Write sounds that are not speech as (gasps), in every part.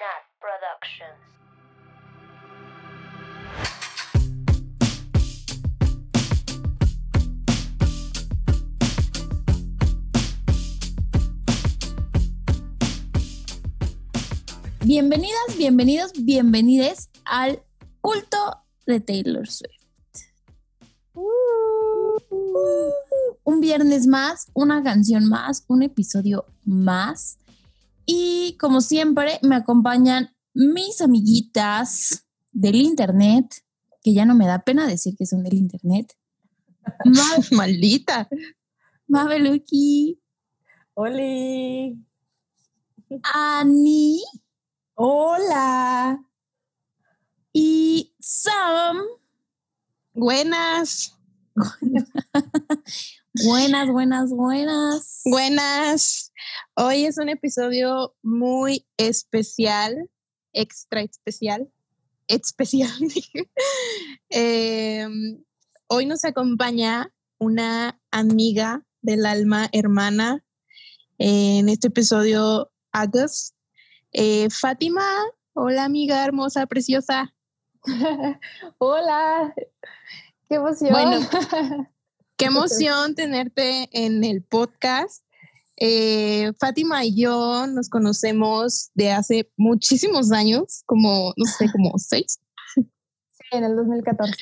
Nat Productions. Bienvenidas, bienvenidos, bienvenides al culto de Taylor Swift. Un viernes más, una canción más, un episodio más. Y como siempre, me acompañan mis amiguitas del internet, que ya no me da pena decir que son del internet. (laughs) Ma- Maldita. Mabeluki, Oli. Ani Hola. y Sam. Buenas. (laughs) Buenas, buenas, buenas. Buenas. Hoy es un episodio muy especial, extra especial, especial. (laughs) Eh, hoy nos acompaña una amiga del alma hermana en este episodio Agus. Eh, Fátima, hola amiga hermosa, preciosa. (laughs) Hola. Qué emoción. Bueno, (laughs) Qué emoción tenerte en el podcast. Eh, Fátima y yo nos conocemos de hace muchísimos años, como, no sé, como (laughs) seis. Sí, en el 2014.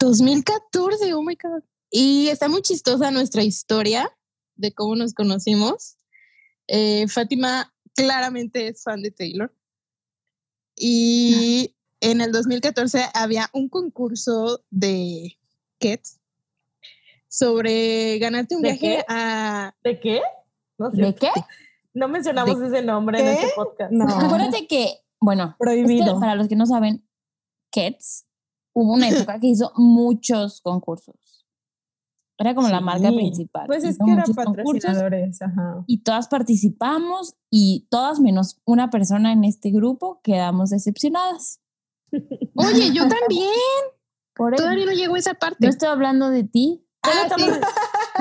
2014, (laughs) oh my God. Y está muy chistosa nuestra historia de cómo nos conocimos. Eh, Fátima claramente es fan de Taylor. Y en el 2014 había un concurso de Kets sobre ganarte un ¿De viaje qué? a... ¿De qué? No, sé. ¿De qué? no mencionamos ese nombre en ¿Qué? este podcast. No. Acuérdate que, bueno, es que Prohibido. para los que no saben, Kets hubo una época que hizo muchos concursos. Era como la marca principal. Pues es Hizo que eran muchos concursos patrocinadores, ajá. Y todas participamos y todas menos una persona en este grupo quedamos decepcionadas. Oye, yo también. Por Todavía no llegó esa parte. no estoy hablando de ti. Ah, sí.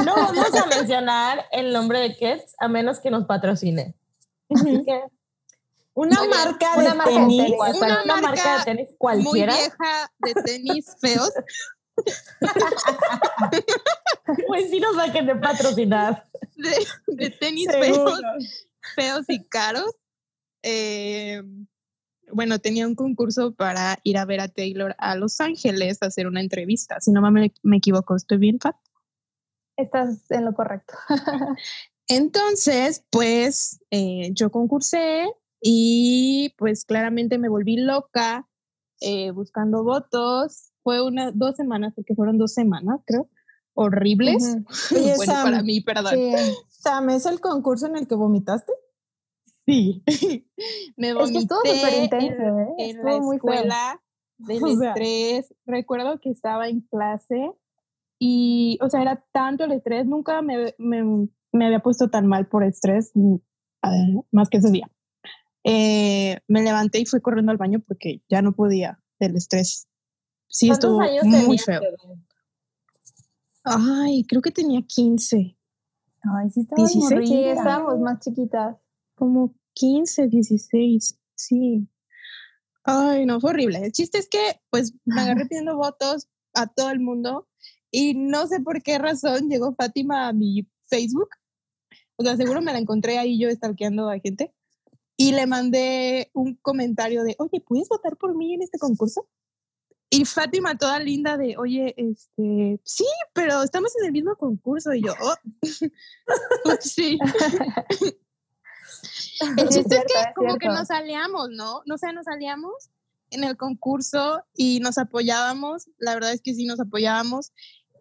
no vamos a mencionar el nombre de Kets a menos que nos patrocine. Así que Una Oye, marca una de marca de tenis. tenis, exacto, Una una marca de tenis Muy cualquiera. vieja de tenis feos. (laughs) Pues sí nos saquen de patrocinar. De, de tenis feos, feos y caros. Eh, bueno, tenía un concurso para ir a ver a Taylor a Los Ángeles a hacer una entrevista. Si no me, me equivoco, estoy bien, Fat. Estás en lo correcto. (laughs) Entonces, pues eh, yo concursé y pues claramente me volví loca eh, buscando votos. Fue unas dos semanas, porque fueron dos semanas, creo, horribles. (laughs) Oye, bueno, Sam, para mí, perdón. Sí. Sam, ¿es el concurso en el que vomitaste? Sí. (laughs) me Es que estuvo vomité súper intenso, en, ¿eh? en Estuvo la muy feo. escuela (laughs) del O sea. estrés. Recuerdo que estaba en clase y, o sea, era tanto el estrés. Nunca me, me, me había puesto tan mal por estrés, mm, más que ese día. Eh, me levanté y fui corriendo al baño porque ya no podía del estrés. Sí, ¿Cuántos estuvo años muy feo. Ay, creo que tenía 15. Ay, sí, estaba 16. Sí, estábamos más chiquitas. como 15, 16, sí. Ay, no, fue horrible. El chiste es que, pues, me agarré (laughs) pidiendo votos a todo el mundo y no sé por qué razón llegó Fátima a mi Facebook. O sea, seguro me la encontré ahí yo stalkeando a gente y le mandé un comentario de, oye, ¿puedes votar por mí en este concurso? Y Fátima toda linda de, oye, este, sí, pero estamos en el mismo concurso. Y yo, oh, (laughs) sí. (laughs) El (laughs) es chiste es cierto, que es como que cierto. nos aliamos, ¿no? No sé, nos aliamos en el concurso y nos apoyábamos. La verdad es que sí nos apoyábamos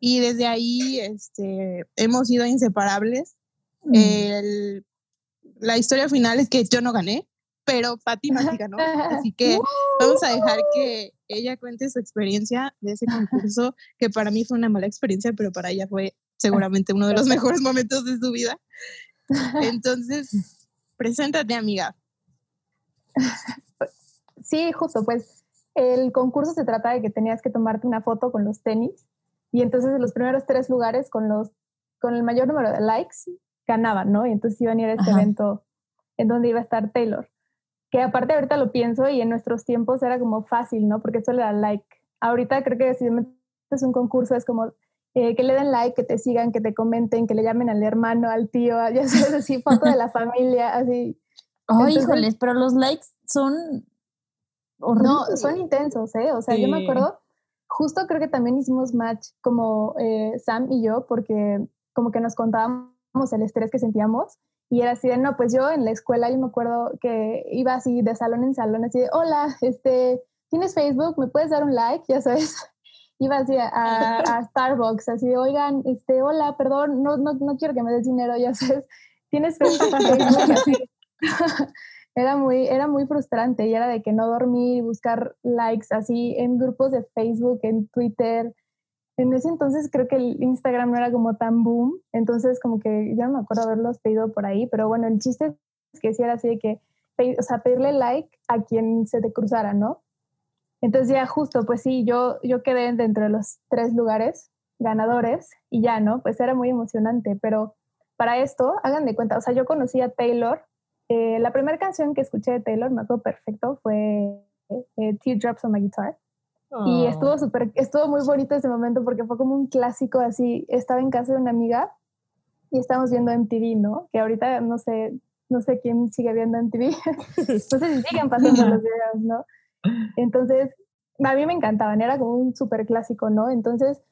y desde ahí este, hemos sido inseparables. Mm. El- la historia final es que yo no gané, pero Fátima sí ganó. Así que (laughs) vamos a dejar que ella cuente su experiencia de ese concurso, que para mí fue una mala experiencia, pero para ella fue seguramente uno de los (laughs) mejores momentos de su vida. Entonces, preséntate, amiga. Sí, justo, pues el concurso se trata de que tenías que tomarte una foto con los tenis y entonces en los primeros tres lugares con los con el mayor número de likes ganaban, ¿no? Y entonces iban a ir a este Ajá. evento en donde iba a estar Taylor. que aparte ahorita lo pienso y en nuestros tiempos era como fácil, ¿no? Porque eso le da like. Ahorita creo que si es un concurso es como eh, que le den like, que te sigan, que te comenten, que le llamen al hermano, al tío, (laughs) ya sabes, así, foto de la familia, así. Oh, híjoles, pero los likes son No, son intensos, ¿eh? O sea, yo me acuerdo, justo creo que también hicimos match como eh, Sam y yo, porque como que nos contábamos el estrés que sentíamos y era así de, no, pues yo en la escuela, yo me acuerdo que iba así de salón en salón, así de, hola, este, ¿tienes Facebook? ¿Me puedes dar un like? Ya sabes. Iba así a, (laughs) a, Starbucks, así de, oigan, este, hola, perdón, no, no, no quiero que me des dinero, ya sabes. ¿Tienes así. (laughs) era muy, era muy frustrante y era de que no dormir, buscar likes así en grupos de Facebook, en Twitter, en ese entonces creo que el Instagram no era como tan boom, entonces como que ya no me acuerdo haberlos pedido por ahí, pero bueno, el chiste es que sí era así de que, o sea, pedirle like a quien se te cruzara, ¿no? Entonces ya justo, pues sí, yo, yo quedé dentro de los tres lugares ganadores y ya, ¿no? Pues era muy emocionante, pero para esto, hagan de cuenta, o sea, yo conocí a Taylor, eh, la primera canción que escuché de Taylor, me acuerdo perfecto, fue eh, Teardrops on My Guitar. Y estuvo Oh. súper, estuvo muy bonito ese momento porque fue como un clásico así. Estaba en casa de una amiga y estábamos viendo MTV, ¿no? Que ahorita no sé, no sé quién sigue viendo MTV. (laughs) no sé si siguen pasando los videos, ¿no? Entonces, a mí me encantaban, era como un súper clásico, ¿no? Entonces,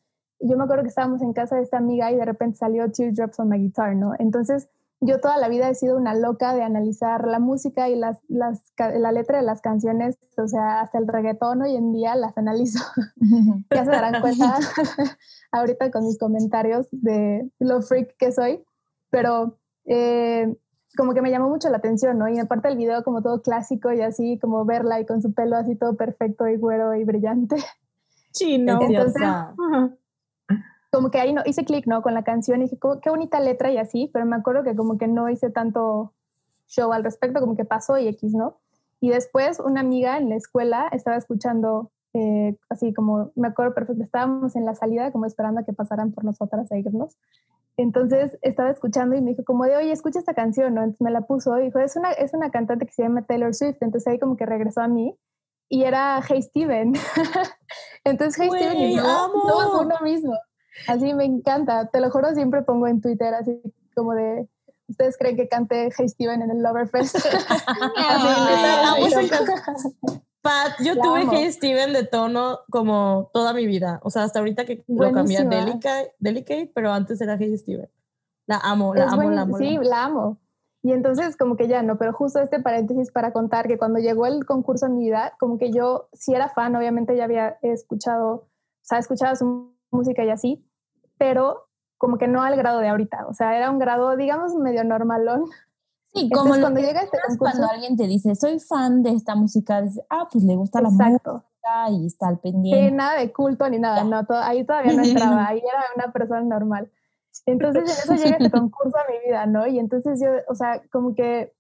yo me acuerdo que estábamos en casa de esta amiga y de repente salió Teardrops on My Guitar, ¿no? Entonces, yo toda la vida he sido una loca de analizar la música y las, las, la letra de las canciones, o sea, hasta el reggaetón hoy en día las analizo. (laughs) ya se darán cuenta ahorita con mis comentarios de lo freak que soy, pero eh, como que me llamó mucho la atención, ¿no? Y aparte el video como todo clásico y así, como verla y con su pelo así todo perfecto y güero y brillante. Sí, (laughs) no. Entonces, como que ahí no, hice clic, ¿no? Con la canción y dije, "Cómo- qué bonita letra y así, pero me acuerdo que como que no hice tanto show al respecto, como que pasó y X, ¿no? Y después una amiga en la escuela estaba escuchando, eh, así como, me acuerdo perfecto, estábamos en la salida como esperando a que pasaran por nosotras a irnos. Entonces estaba escuchando y me dijo como de, oye, escucha esta canción, ¿no? Entonces me la puso y dijo, es una, es una cantante que se llama Taylor Swift. Entonces ahí como que regresó a mí y era Hey Steven. (laughs) Entonces Hey Steven y yo amo. somos uno mismo. Así me encanta. Te lo juro, siempre pongo en Twitter así como de, ¿ustedes creen que cante Hey Steven en el Loverfest? (laughs) así, así, (laughs) Pat, yo La tuve amo. Hey Steven de tono como toda mi vida. O sea, hasta ahorita que lo cambié a Buenísima. Delicate, Delicate, pero antes era Hey Steven. La amo, la Es amo, buen- la amo. la Sí, amo. la amo. Y entonces como que ya no, pero justo este paréntesis para contar que cuando llegó el concurso a mi vida, como que yo sí era fan, obviamente ya había escuchado, o sea, escuchado su música y así, pero como que no al grado de ahorita, o sea, era un grado, digamos, medio normalón. Sí, como cuando llega este concurso, cuando alguien te dice, soy fan de esta música, dices, ah, pues le gusta la exacto. música y está al Sí, pendiente. nada de culto ni nada, Ya. no, to- ahí todavía no entraba, (laughs) ahí era una persona normal. Entonces en eso llega este (laughs) concurso a mi vida, ¿no? Y entonces yo, o sea, como que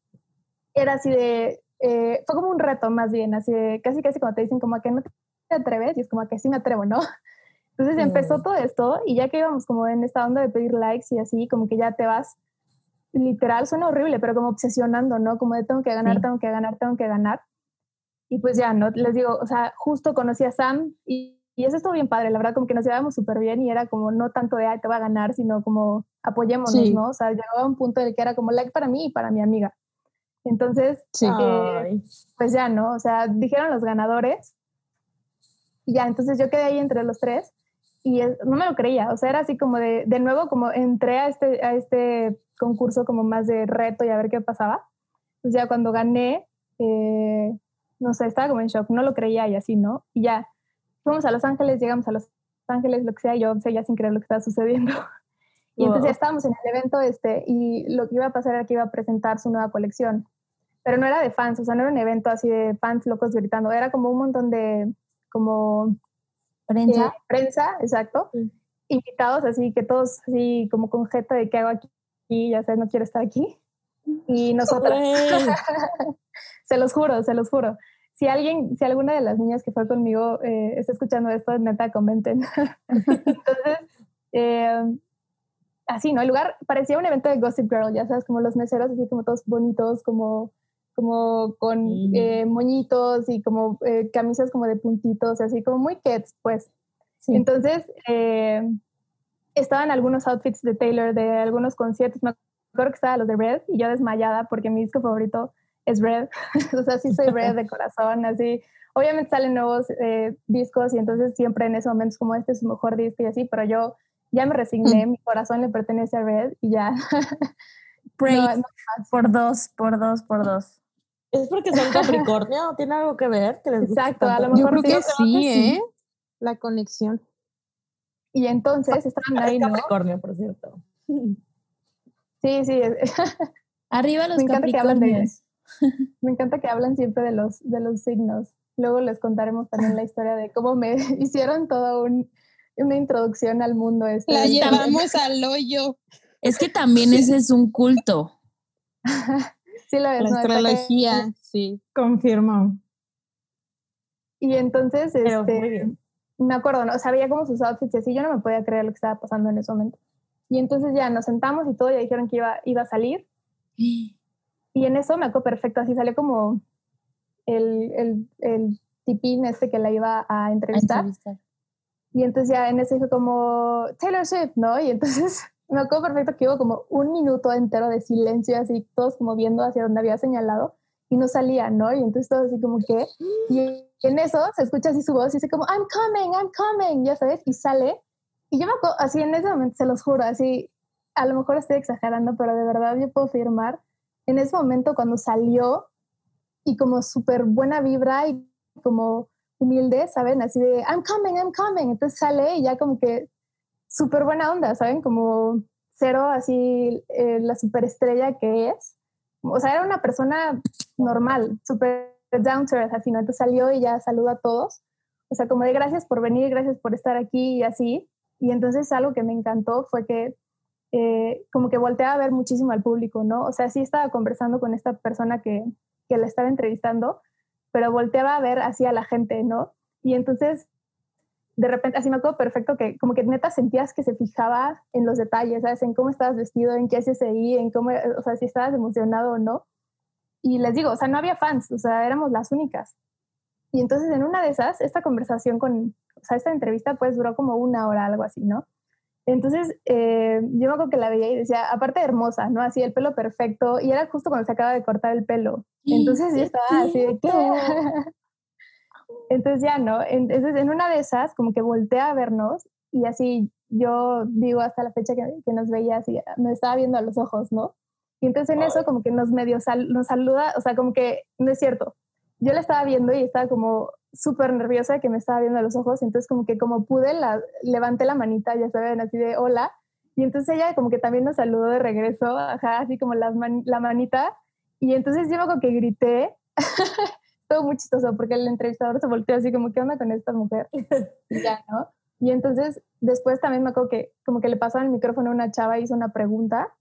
era así de, eh, fue como un reto más bien, así de, casi casi como te dicen como que no te atreves y es como a que sí me atrevo, ¿no? Entonces empezó todo esto y ya que íbamos como en esta onda de pedir likes y así, como que ya te vas, literal, suena horrible, pero como obsesionando, ¿no? Como de tengo que ganar, Sí. tengo que ganar, tengo que ganar. Y pues ya, ¿no? Les digo, o sea, justo conocí a Sam y, y eso estuvo bien padre, la verdad, como que nos llevábamos súper bien y era como no tanto de, ay, te va a ganar, sino como apoyémonos, Sí. ¿no? O sea, llegaba a un punto en el que era como like para mí y para mi amiga. Entonces, Sí. eh, pues ya, ¿no? O sea, dijeron los ganadores y ya, entonces yo quedé ahí entre los tres y es- no me lo creía, o sea, era así como de, de nuevo, como entré a este, a este concurso como más de reto y a ver qué pasaba. Pues ya cuando gané, eh, no sé, estaba como en shock, no lo creía y así, ¿no? Y ya, fuimos a Los Ángeles, llegamos a Los Ángeles, lo que sea, yo seguía sin creer lo que estaba sucediendo. (laughs) Y entonces Wow. ya estábamos en el evento este y lo que iba a pasar era que iba a presentar su nueva colección. Pero no era de fans, o sea, no era un evento así de fans locos gritando, era como un montón de, como Prensa. eh, prensa, exacto, invitados así que todos así como con jeta de qué hago aquí, y ya sé, no quiero estar aquí. Y nosotras, (laughs) se los juro, se los juro. Si alguien, si alguna de las niñas que fue conmigo eh, está escuchando esto, neta, comenten. (laughs) Entonces, eh, así, ¿no? El lugar parecía un evento de Gossip Girl, ya sabes, como los meseros así como todos bonitos, como como con eh, moñitos y como eh, camisas como de puntitos, así como muy kids, pues. Sí. Entonces, eh, estaban algunos outfits de Taylor de algunos conciertos. Me acuerdo que estaba los de Red y yo desmayada porque mi disco favorito es Red. (laughs) o sea, sí soy Red de (laughs) corazón, así. Obviamente salen nuevos eh, discos y entonces siempre en ese momento es como este es su mejor disco y así, pero yo ya me resigné, mi corazón le pertenece a Red y ya. (laughs) Praise No, no por dos, por dos, por dos. ¿Es porque son Capricornio? ¿Tiene algo que ver? Que les Exacto, a lo Yo mejor que sí, sí, ¿eh? La conexión. Y entonces estaban (laughs) ahí, ¿no? Capricornio, por cierto. Sí, sí. (laughs) Arriba los Me encanta que hablan de- Capricornios. Me encanta que hablan siempre de los, de los signos. Luego les contaremos también la historia de cómo me (laughs) hicieron toda un- una introducción al mundo. Este La llevamos al hoyo. Es que también ese es un culto. Sí, lo es, La ¿no? astrología, sí. Confirmo. Y entonces, Pero este, muy bien. Me acuerdo, ¿no? O sea, veía como sus outfits y así, yo no me podía creer lo que estaba pasando en ese momento. Y entonces ya nos sentamos y todo, ya dijeron que iba, iba a salir. Y en eso me acuerdo perfecto, así salió como el, el, el tipín este que la iba a entrevistar. Y entonces ya en eso dijo como Taylor Swift, ¿no? Y entonces (laughs) me acuerdo perfecto que hubo como un minuto entero de silencio, así todos como viendo hacia donde había señalado y no salía, ¿no? Y entonces todos así como que... Y en eso se escucha así su voz y dice como, I'm coming, I'm coming, ya sabes, y sale. Y yo me acuerdo, así en ese momento, se los juro, así, a lo mejor estoy exagerando, pero de verdad yo puedo afirmar, en ese momento cuando salió y como súper buena vibra y como humilde, ¿saben? Así de, I'm coming, I'm coming. Entonces sale y ya como que súper buena onda, ¿saben? Como cero así eh, la superestrella que es. O sea, era una persona normal, súper down to earth, así, ¿no? Entonces salió y ya saluda a todos. O sea, como de gracias por venir, gracias por estar aquí y así. Y entonces algo que me encantó fue que eh, como que volteaba a ver muchísimo al público, ¿no? O sea, sí estaba conversando con esta persona que, que la estaba entrevistando, pero volteaba a ver hacia la gente, ¿no? Y entonces, de repente, así me acuerdo perfecto que como que neta sentías que se fijaba en los detalles, ¿sabes? En cómo estabas vestido, en qué hacías ahí, en cómo, o sea, si estabas emocionado o no. Y les digo, o sea, no había fans, o sea, éramos las únicas. Y entonces en una de esas, esta conversación con, o sea, esta entrevista pues duró como una hora, algo así, ¿no? Entonces, eh, yo me acuerdo que la veía y decía, aparte de hermosa, ¿no? Así el pelo perfecto, y era justo cuando se acaba de cortar el pelo. Entonces yo estaba así de, ¿qué? (laughs) Entonces ya, ¿no? Entonces en una de esas, como que voltea a vernos, y así yo digo hasta la fecha que, que nos veía así, me estaba viendo a los ojos, ¿no? Y entonces en eso como que nos medio sal- nos saluda, o sea, como que no es cierto. Yo la estaba viendo y estaba como súper nerviosa que me estaba viendo a los ojos, entonces como que como pude, la, levanté la manita, ya saben, así de hola, y entonces ella como que también nos saludó de regreso, ajá, así como las man- la manita, y entonces yo como que grité, (laughs) todo muy chistoso, porque el entrevistador se volteó así como, ¿qué onda con esta mujer? (laughs) y ya, ¿no? Y entonces después también me acuerdo que como que le pasaron el micrófono a una chava, hizo una pregunta,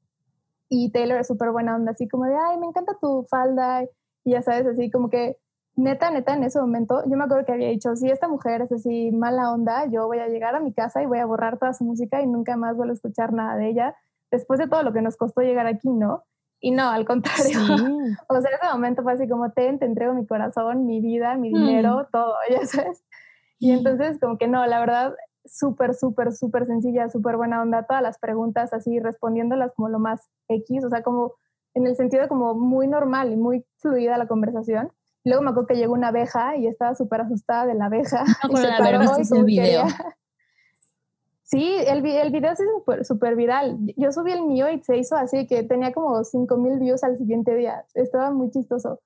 y Taylor es súper buena onda, así como de, ay, me encanta tu falda, y ya sabes, así como que neta, neta, en ese momento, yo me acuerdo que había dicho, si esta mujer es así mala onda, yo voy a llegar a mi casa y voy a borrar toda su música y nunca más vuelvo a escuchar nada de ella, después de todo lo que nos costó llegar aquí, ¿no? Y no, al contrario. (laughs) O sea, ese momento fue así como, ten, te entrego mi corazón, mi vida, mi dinero, todo, (laughs) ya sabes. Y entonces, como que no, la verdad, súper, súper, súper sencilla, súper buena onda, todas las preguntas así, respondiéndolas como lo más X, o sea, como en el sentido como muy normal y muy fluida la conversación. Luego me acuerdo que llegó una abeja y estaba súper asustada de la abeja. (laughs) No y se haber paró y video. quería- (laughs) Sí, el, el video sí es súper- súper viral. Yo subí el mío y se hizo así que tenía como 5 mil views al siguiente día. Estaba muy chistoso.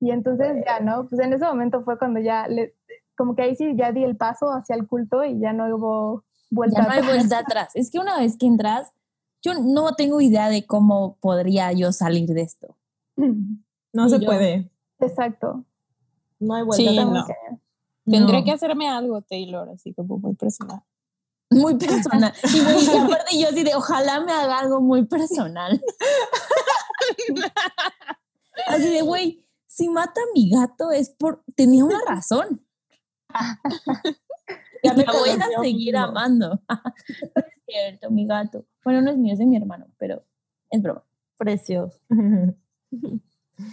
Y entonces ya, ¿no? Pues en ese momento fue cuando ya, le, como que ahí sí ya di el paso hacia el culto y ya no hubo vuelta Ya no hay atrás. vuelta atrás. Es que una vez que entras, yo no tengo idea de cómo podría yo salir de esto. (laughs) No Sí, se yo- puede. Exacto. No hay vuelta. Sí, atrás. no. Tendré No. que hacerme algo, Taylor, así como muy personal. Muy personal. (laughs) Y, güey, y aparte yo así de, ojalá me haga algo muy personal. (laughs) Así de, güey, si mata a mi gato es por, tenía una razón. (laughs) Ya y me la voy a seguir amando. (laughs) No es cierto, mi gato. Bueno, no es mío, es de mi hermano, pero es broma. Precioso. (laughs)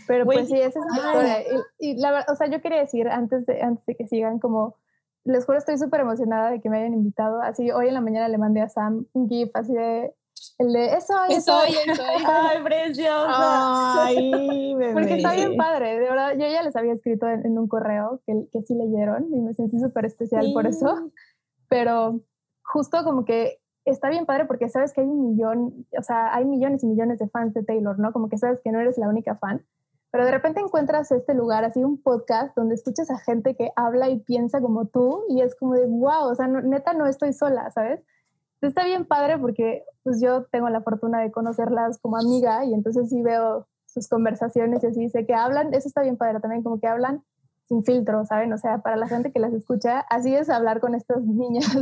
Pero pues sí, esa es mi historia. Y, la verdad, o sea, yo quería decir antes de, antes de que sigan, como, les juro, estoy súper emocionada de que me hayan invitado. Así, hoy en la mañana le mandé a Sam un GIF así de, el de eso, eso, eso. (laughs) Ay, preciosa. Ay, bebé. Porque está bien padre, de verdad. Yo ya les había escrito en, un correo que, que, sí leyeron y me sentí súper especial por eso. Pero justo como que está bien padre porque sabes que hay un millón, o sea, hay millones y millones de fans de Taylor, ¿no? Como que sabes que no eres la única fan, pero de repente encuentras este lugar, así un podcast donde escuchas a gente que habla y piensa como tú y es como de, wow, o sea, neta no estoy sola, ¿sabes? Está bien padre porque pues yo tengo la fortuna de conocerlas como amiga y entonces sí veo sus conversaciones y así sé que hablan, eso está bien padre también, como que hablan sin filtro, ¿saben? O sea, para la gente que las escucha, así es hablar con estas niñas. (laughs)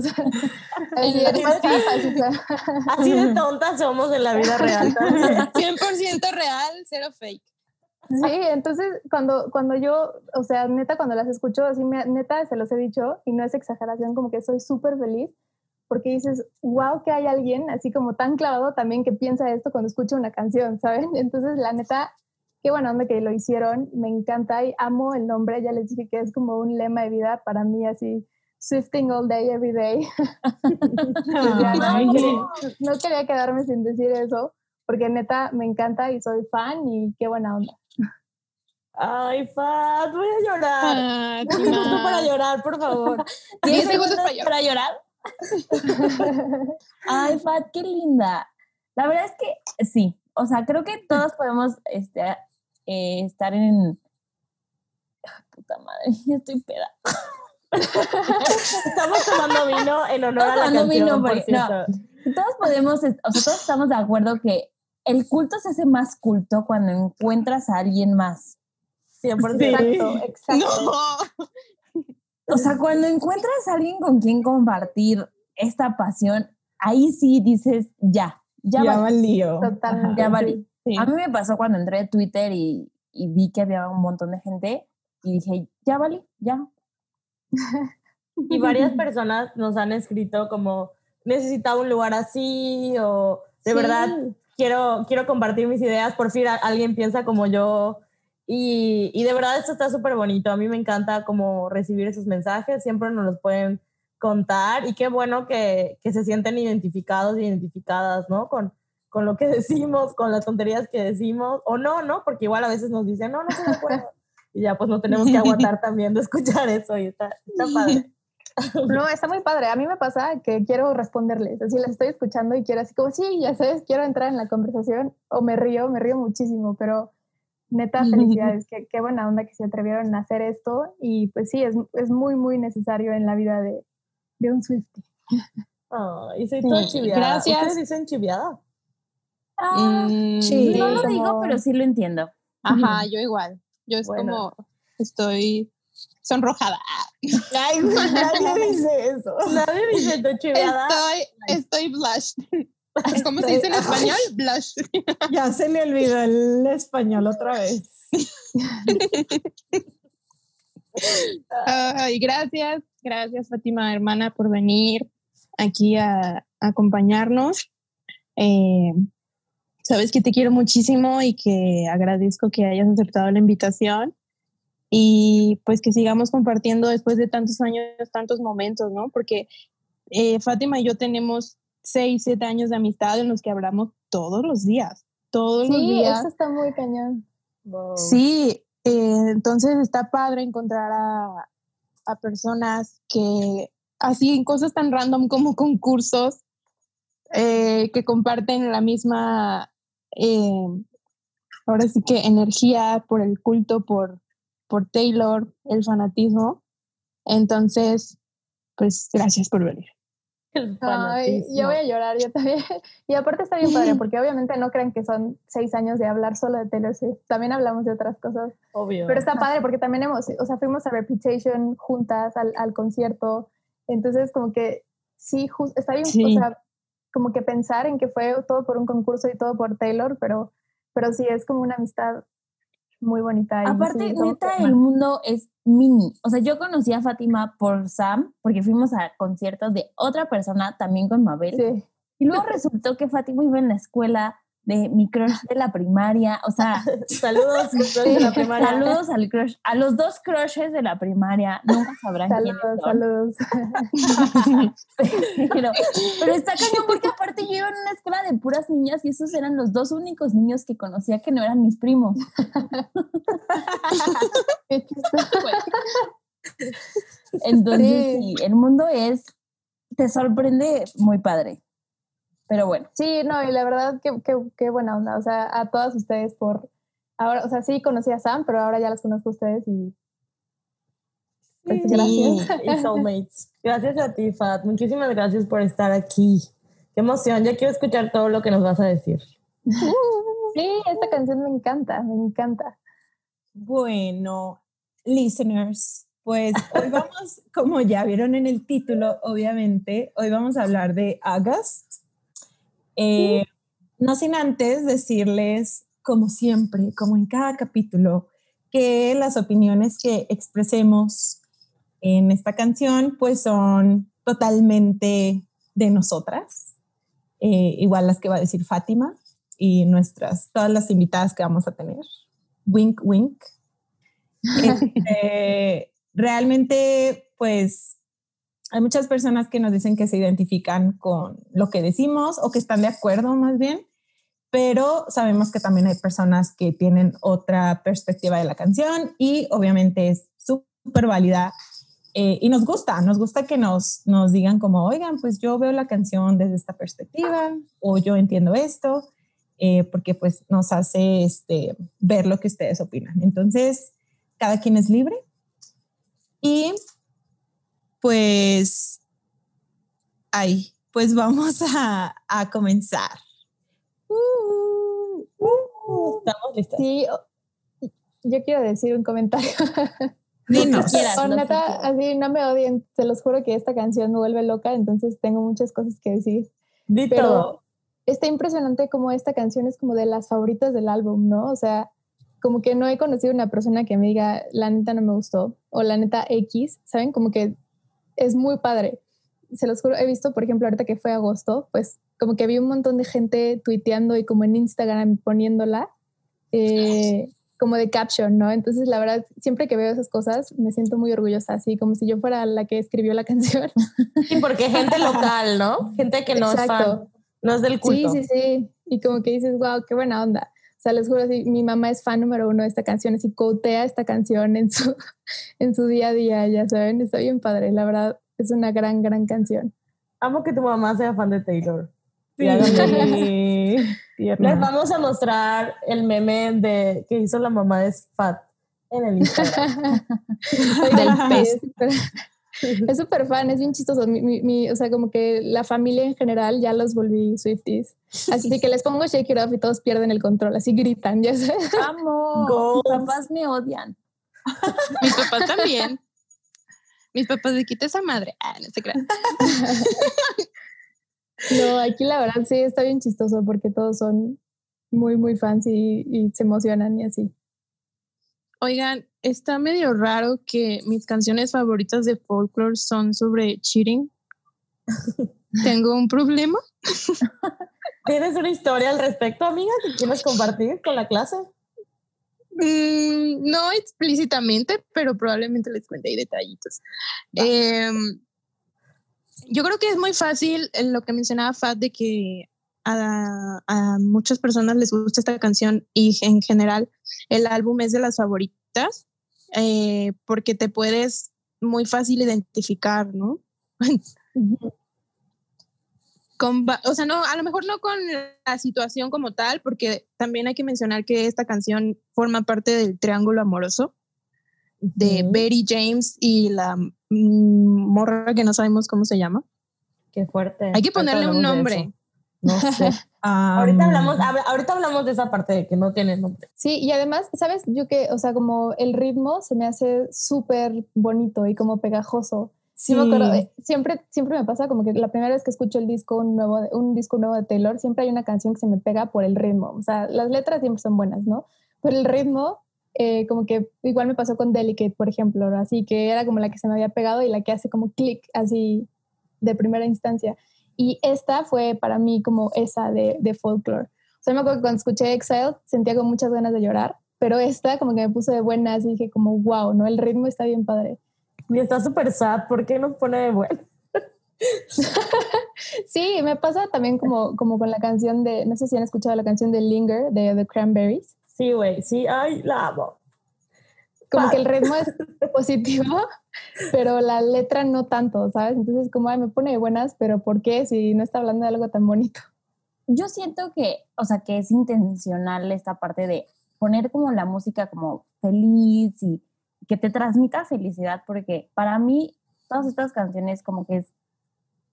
así, de tontas somos en la vida real. (laughs) 100% real, cero fake. Sí, entonces cuando, cuando yo, o sea, neta, cuando las escucho, así, neta, se los he dicho, y no es exageración, como que soy súper feliz, porque dices, wow, que hay alguien así como tan clavado también que piensa esto cuando escucha una canción, ¿saben? (laughs) Entonces, la neta, qué buena onda que lo hicieron, me encanta y amo el nombre, ya les dije que es como un lema de vida para mí, así, Swifting all day, every day. (laughs) no, quería quedarme sin decir eso, porque neta me encanta y soy fan y qué buena onda. Ay, Fat, voy a llorar. Ah, para llorar, por favor. (laughs) ¿Tienes segundos para llorar? Ay, Fat, qué linda. La verdad es que sí. O sea, creo que todos podemos este, eh, estar en... puta madre, (laughs) ya estoy peda. estamos tomando vino en honor a la canción, vino por todos podemos, o sea, todos estamos de acuerdo que el culto se hace más culto cuando encuentras a alguien más. 100%. Exacto, (laughs) exacto. O sea, cuando encuentras a alguien con quien compartir esta pasión, ahí sí dices, ya, ya, ya valió. Totalmente. Ya valió. A mí me pasó cuando entré a Twitter y, vi que había un montón de gente y dije, ya vale, ya. (laughs) y varias personas nos han escrito como, necesitaba un lugar así o de verdad quiero, quiero compartir mis ideas, por fin alguien piensa como yo. Y, y de verdad esto está súper bonito. A mí me encanta como recibir esos mensajes, siempre nos los pueden contar y qué bueno que, que se sienten identificados e identificadas, ¿no? Con, con lo que (laughs) decimos, con las tonterías que decimos, o no, ¿no? Porque igual a veces nos dicen, no, no se me acuerdo. Y ya pues no tenemos que aguantar también de escuchar eso y está, está padre. (laughs) No, está muy padre. A mí me pasa que quiero responderles, así las estoy escuchando y quiero así como, sí, ya sabes, quiero entrar en la conversación o me río, me río muchísimo, pero neta, felicidades, qué, qué buena onda que se atrevieron a hacer esto y pues sí, es, es muy, muy necesario en la vida de, de un Swiftie. Oh, y soy toda chiviada. Gracias. ¿Ustedes dicen chiviada? Ah, mm, sí, no lo digo, pero sí lo entiendo. Ajá, yo igual. Yo es como, estoy sonrojada. Ay, nadie dice eso. (laughs) Nadie dice estoy chiviada. Estoy, estoy blushed. (laughs) ¿Cómo se dice en español? (laughs) Blush. Ya se me olvidó el español otra vez. (laughs) Ay, gracias, gracias Fátima, hermana, por venir aquí a, a acompañarnos. Eh, sabes que te quiero muchísimo y que agradezco que hayas aceptado la invitación y pues que sigamos compartiendo después de tantos años, tantos momentos, ¿no? Porque eh, Fátima y yo tenemos seis, siete años de amistad en los que hablamos todos los días, todos los días. Sí, eso está muy cañón. Sí, eh, entonces está padre encontrar a, a personas que así en cosas tan random como (laughs) concursos eh, que comparten la misma eh, ahora sí que energía por el culto, por, por Taylor, el fanatismo. Entonces, pues gracias por venir. Ay, yo voy a llorar, yo también. (laughs) Y aparte está bien padre, porque obviamente no crean que son seis años de hablar solo de Taylor Swift. También hablamos de otras cosas. Obvio. Pero está (laughs) padre porque también hemos, o sea, fuimos a Reputation juntas al, al concierto. Entonces, como que sí, está bien, o sea, como que pensar en que fue todo por un concurso y todo por Taylor, pero, pero sí es como una amistad muy bonita. Aparte, neta, el mundo es mini. O sea, yo conocí a Fátima por Sam, porque fuimos a conciertos de otra persona, también con Mabel. Y luego resultó que Fátima iba en la escuela de mi crush de la primaria, o sea, (laughs) saludos de la primaria. Saludos al crush, a los dos crushes de la primaria, nunca sabrán son. Saludos. (laughs) pero, pero está cañón porque aparte yo iba en una escuela de puras niñas y esos eran los dos únicos niños que conocía que no eran mis primos. (laughs) Entonces, sí, el mundo es, te sorprende muy padre. Pero bueno. Sí, no, y la verdad, qué, qué, buena onda. O sea, a todas ustedes por. Ahora, o sea, sí conocí a Sam, pero ahora ya las conozco a ustedes y. Pues, gracias. Y soulmates. (laughs) Gracias a ti, Fat. Muchísimas gracias por estar aquí. Qué emoción. Ya quiero escuchar todo lo que nos vas a decir. (laughs) Sí, esta canción me encanta, me encanta. Bueno, listeners, pues hoy vamos, (laughs) como ya vieron en el título, obviamente, hoy vamos a hablar de August, eh, no sin antes decirles, como siempre, como en cada capítulo, que las opiniones que expresemos en esta canción pues son totalmente de nosotras, eh, igual las que va a decir Fátima y nuestras, todas las invitadas que vamos a tener. Wink, wink. (laughs) Este, realmente, pues hay muchas personas que nos dicen que se identifican con lo que decimos o que están de acuerdo más bien, pero sabemos que también hay personas que tienen otra perspectiva de la canción y obviamente es súper válida eh, y nos gusta, nos gusta que nos, nos digan como, oigan, pues yo veo la canción desde esta perspectiva o yo entiendo esto, eh, porque pues nos hace este, ver lo que ustedes opinan. Entonces, cada quien es libre. Y pues, ahí, pues vamos a, a comenzar. Uh, uh, estamos listos. Sí, yo quiero decir un comentario. (laughs) Dinos. neta, así no me odien, se los juro que esta canción me vuelve loca, entonces tengo muchas cosas que decir. Pero está impresionante como esta canción es como de las favoritas del álbum, ¿no? O sea, como que no he conocido una persona que me diga, la neta no me gustó, o la neta X, ¿saben? Como que es muy padre. Se los juro, he visto, por ejemplo, ahorita que fue agosto, pues como que vi un montón de gente tuiteando y como en Instagram poniéndola eh, como de caption, ¿no? Entonces, la verdad, siempre que veo esas cosas, me siento muy orgullosa, así como si yo fuera la que escribió la (laughs) canción. Y porque gente local, ¿no? Gente que no es fan, no es del culto. Sí, sí, sí. Y como que dices, wow, qué buena onda. O sea, les juro, así, mi mamá es fan número uno de esta canción, así cotea esta canción en su, (laughs) en su día a día, ya saben, está bien padre, la verdad, es una gran, gran canción. Amo que tu mamá sea fan de Taylor. Sí. (laughs) Les vamos a mostrar el meme de que hizo la mamá de Fat en el Instagram. (laughs) (laughs) es súper fan, es bien chistoso. Mi, o sea, como que la familia en general ya los volví Swifties. Así que les pongo Shake It Off y todos pierden el control, así gritan, ya. Amo. Mis papás me odian. (laughs) Mis papás también. Mis papás de quita esa madre. Ah, no se crean. (laughs) no, aquí la verdad sí está bien chistoso porque todos son muy, muy fans y, se emocionan y así. Oigan, está medio raro que mis canciones favoritas de folklore son sobre cheating. (laughs) ¿Tengo un problema? ¿Tienes una historia al respecto, amiga, que quieres compartir con la clase? Mm, no explícitamente, pero probablemente les cuente ahí detallitos. Em, yo creo que es muy fácil lo que mencionaba Fat de que a, muchas personas les gusta esta canción y en general el álbum es de las favoritas eh, porque te puedes muy fácil identificar, ¿no? (laughs) o sea, no, a lo mejor no con la situación como tal, porque también hay que mencionar que esta canción forma parte del triángulo amoroso de Betty James y la morra que no sabemos cómo se llama. Qué fuerte. Hay que ponerle un nombre. No sé. (laughs) ahorita, hablamos, ahorita hablamos de esa parte de que no tiene nombre. Sí, y además, ¿sabes? Yo que, o sea, como el ritmo se me hace súper bonito y como pegajoso. Sí. me acuerdo, siempre, siempre me pasa como que la primera vez que escucho el disco nuevo, un disco nuevo de Taylor, siempre hay una canción que se me pega por el ritmo. O sea, las letras siempre son buenas, ¿no? Pero el ritmo, eh, como que igual me pasó con Delicate, por ejemplo, así que era como la que se me había pegado y la que hace como clic así de primera instancia. Y esta fue para mí como esa de, de folklore. sea, me acuerdo que cuando escuché Exile sentía con muchas ganas de llorar, pero esta como que me puso de buenas y dije como, wow, ¿no? El ritmo está bien padre. Y está súper sad, ¿por qué nos pone de buenas? (laughs) sí, me pasa también como, como con la canción de, no sé si han escuchado la canción de Linger de The Cranberries. Sí, güey, sí, ay, la amo. Como que el ritmo es (laughs) positivo, pero la letra no tanto, ¿sabes? Entonces como, ay, me pone de buenas, pero ¿por qué si no está hablando de algo tan bonito? Yo siento que, o sea, que es intencional esta parte de poner como la música como feliz y que te transmita felicidad, porque para mí todas estas canciones como que es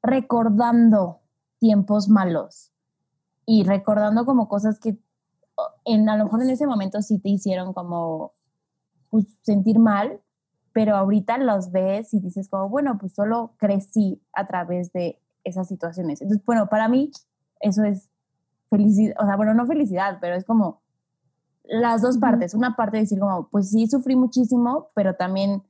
recordando tiempos malos y recordando como cosas que en, a lo mejor en ese momento sí te hicieron como pues, sentir mal, pero ahorita los ves y dices como, bueno, pues solo crecí a través de esas situaciones. Entonces, bueno, para mí eso es felicidad, o sea, bueno, no felicidad, pero es como las dos partes. Una parte de decir como, pues sí, sufrí muchísimo, pero también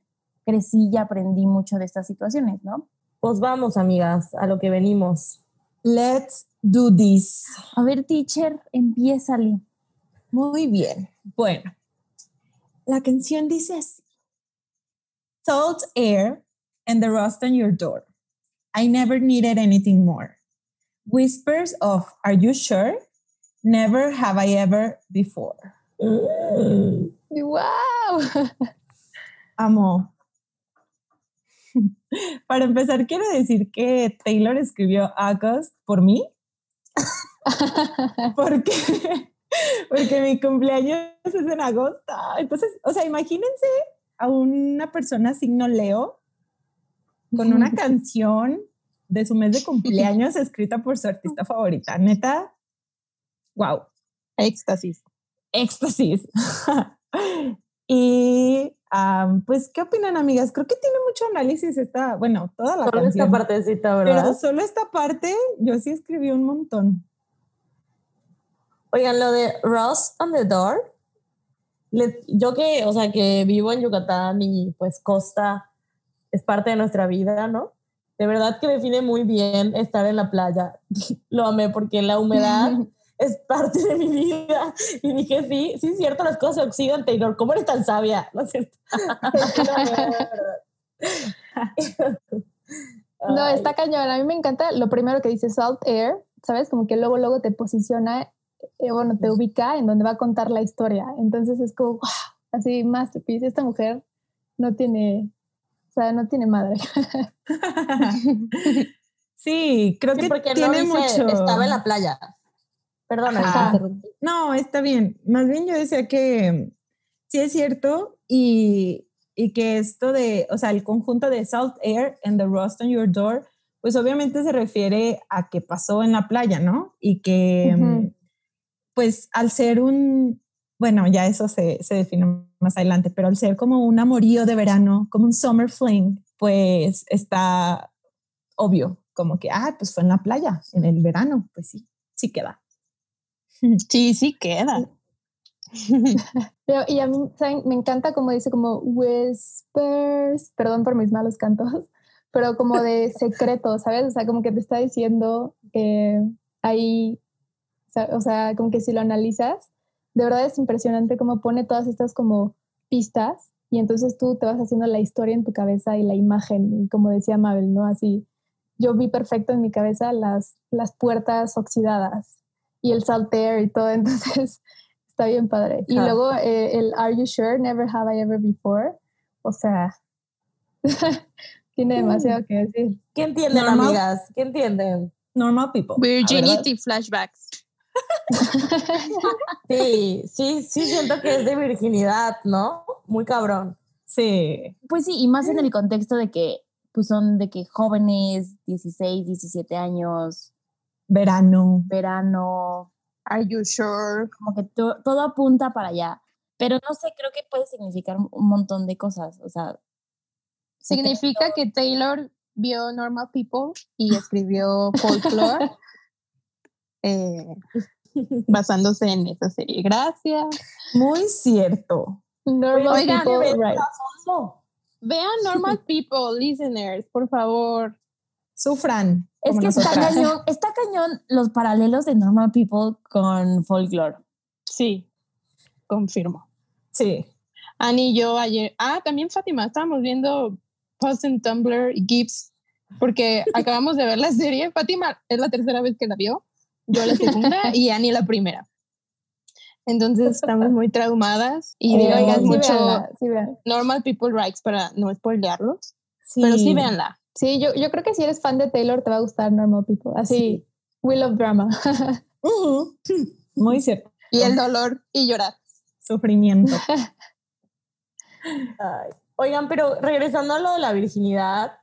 crecí y aprendí mucho de estas situaciones, ¿no? Pues vamos, amigas, a lo que venimos. Let's do this. A ver, teacher, empiézale. Muy bien. Bueno, la canción dice así. Salt air and the rust on your door. I never needed anything more. Whispers of, are you sure? Never have I ever before. Mm. ¡Wow! Amo. (laughs) Para empezar, quiero decir que Taylor escribió August por mí. (laughs) porque, (laughs) porque mi cumpleaños es en agosto. Entonces, o sea, imagínense a una persona signo Leo con una (laughs) canción de su mes de cumpleaños (laughs) escrita por su artista favorita. Neta, wow. Éxtasis. Éxtasis. y pues, ¿qué opinan, amigas? Creo que tiene mucho análisis esta, bueno, toda la solo esta partecita, ¿verdad? Pero solo esta parte, yo sí escribí un montón. Oigan, lo de Ross on the Door, yo que, o sea, que vivo en Yucatán y pues costa es parte de nuestra vida, ¿no? de verdad que define muy bien estar en la playa. (laughs) Lo amé porque la humedad (laughs) es parte de mi vida. Y dije, sí, sí es cierto, las cosas se oxidan, Taylor. ¿Cómo eres tan sabia? (laughs) ¿No es cierto? no, está cañón. A mí me encanta lo primero que dice salt air, ¿sabes? Como que luego, luego te posiciona, eh, bueno, te ubica en donde va a contar la historia. Entonces es como, así, masterpiece. Esta mujer no tiene, o sea, no tiene madre. (laughs) sí, creo que tiene mucho. Estaba en la playa. Perdona. No, está bien. Más bien yo decía que sí es cierto y, y, que esto de, o sea, el conjunto de Salt Air and the Rust on Your Door, pues obviamente se refiere a que pasó en la playa, ¿no? Y que, pues al ser un, bueno, ya eso se, se define más adelante, pero al ser como un amorío de verano, como un summer fling, pues está obvio, como que, ah, pues fue en la playa, en el verano, pues sí, sí queda. (laughs) Sí, sí queda. (laughs) Pero, y a mí me encanta como dice como whispers, perdón por mis malos cantos, pero como de secreto, ¿sabes? O sea, como que te está diciendo eh, ahí, o sea, como que si lo analizas, de verdad es impresionante cómo pone todas estas como pistas y entonces tú te vas haciendo la historia en tu cabeza y la imagen, y como decía Mabel, ¿no? Así, yo vi perfecto en mi cabeza las, las puertas oxidadas y el salter y todo, (laughs) entonces está bien padre. Y luego eh, el Are You Sure? Never Have I Ever Before, o sea, (laughs) tiene demasiado que decir. ¿Qué entienden, amigas? ¿Qué entienden? Normal people. Virginity flashbacks. (laughs) sí, sí, sí siento que es de virginidad, ¿no? Muy cabrón. Sí. Pues sí, y más en el contexto de que pues son de que jóvenes, 16, 17 años. Verano. Verano. Are you sure? Como que todo apunta para allá. Pero no sé, creo que puede significar un montón de cosas. O sea. Significa que Taylor vio Normal People y escribió Folklore (laughs) eh, (laughs) basándose en esa serie. Gracias. Muy cierto. Normal People, Vean (laughs) Normal People, listeners, por favor. Sufran. Es que está cañón, está cañón los paralelos de Normal People con Folklore. Sí, confirmo. Sí. Annie y yo ayer, ah, también Fátima, estábamos viendo Post en Tumblr y Gibbs, porque (laughs) acabamos de ver la serie. Fátima es la tercera vez que la vio, yo la segunda (laughs) y Annie la primera. Entonces estamos muy traumadas y digan mucho Normal People Rights para no spoilearlos. Pero sí véanla. Sí, yo, yo creo que si eres fan de Taylor te va a gustar Normal People. Así, we love drama. (laughs) Muy cierto. Y el dolor y llorar. Sufrimiento. (laughs) Oigan, pero regresando a lo de la virginidad,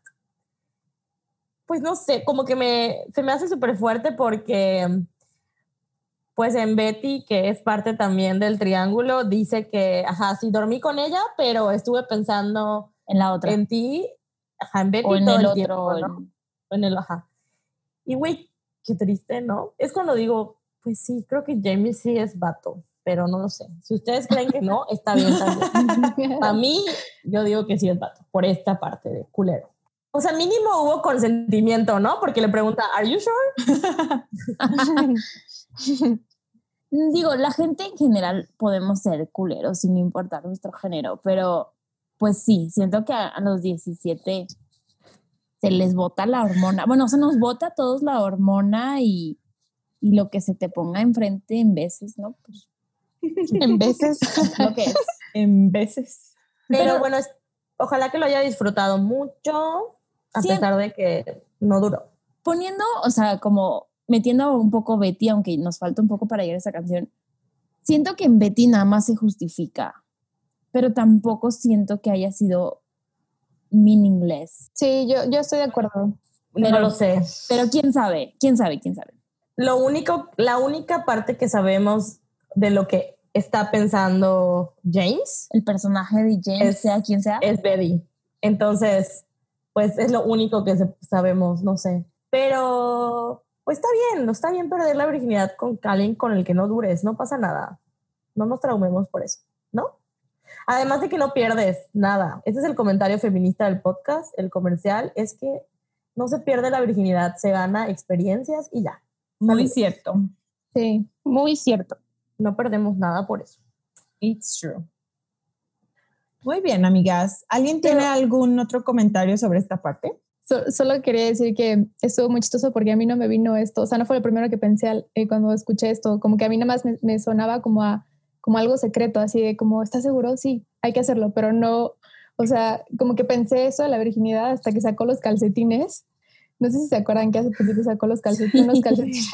pues no sé, como que me, se me hace súper fuerte porque, pues en Betty, que es parte también del triángulo, dice que, ajá, sí dormí con ella, pero estuve pensando en la otra. En ti, ajá, en Betty en el otro, ¿no? En el, ajá. Y güey, qué triste, ¿no? Es cuando digo, pues sí, creo que Jamie sí es vato pero no lo sé. Si ustedes creen que no, está bien también. (laughs) A mí, yo digo que sí es vato, por esta parte de culero. O sea, mínimo hubo consentimiento, ¿no? Porque le pregunta, ¿Are you sure? (laughs) Digo, la gente en general podemos ser culeros sin importar nuestro género, pero pues sí, siento que a, los 17 se les bota la hormona. Bueno, se nos bota a todos la hormona y, y lo que se te ponga enfrente en veces, ¿no? Pues en veces. (laughs) lo que es. En veces. Pero, bueno, ojalá que lo haya disfrutado mucho, a pesar de que no duró. Poniendo, o sea, como metiendo un poco Betty, aunque nos falta un poco para llegar a esa canción, siento que en Betty nada más se justifica, pero tampoco siento que haya sido meaningless. Sí, yo, yo estoy de acuerdo. no lo sé. Pero quién sabe, quién sabe, quién sabe. Lo único, la única parte que sabemos de lo que está pensando James. El personaje de James, sea quien sea. Es Betty. Entonces, pues es lo único que sabemos, no sé. Pero, pues está bien, no está bien perder la virginidad con alguien con el que no dures, no pasa nada. No nos traumemos por eso, ¿no? Además de que no pierdes nada. Este es el comentario feminista del podcast, el comercial, es que no se pierde la virginidad, se gana experiencias y ya. Muy cierto. Sí, muy cierto no perdemos nada por eso. It's true. Muy bien, amigas. ¿Alguien tiene algún otro comentario sobre esta parte? solo quería decir que estuvo muy chistoso porque a mí no me vino esto, o sea, no fue lo primero que pensé eh, cuando escuché esto, como que a mí nada más me, sonaba como, a, como algo secreto, así de como, ¿estás seguro? Sí, hay que hacerlo, pero no, o sea, como que pensé eso de la virginidad hasta que sacó los calcetines. No sé si se acuerdan que hace poquito sacó los calcetines, los (laughs) calcetines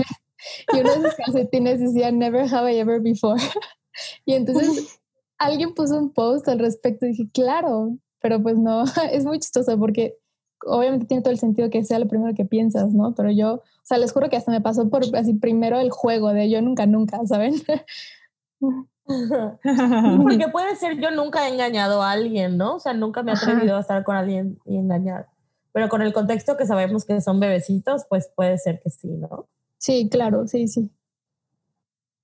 y uno de esos calcetines decía Never have I ever before. (laughs) y entonces alguien puso un post al respecto y dije, claro, pero pues no, (laughs) es muy chistoso porque obviamente tiene todo el sentido que sea lo primero que piensas, ¿no? Pero yo, o sea, les juro que hasta me pasó por así primero el juego de yo nunca, nunca, ¿saben? (laughs) Porque puede ser yo nunca he engañado a alguien, ¿no? O sea, nunca me he atrevido a estar con alguien y engañar. Pero con el contexto que sabemos que son bebecitos, pues puede ser que sí, ¿no? Sí, claro, sí, sí.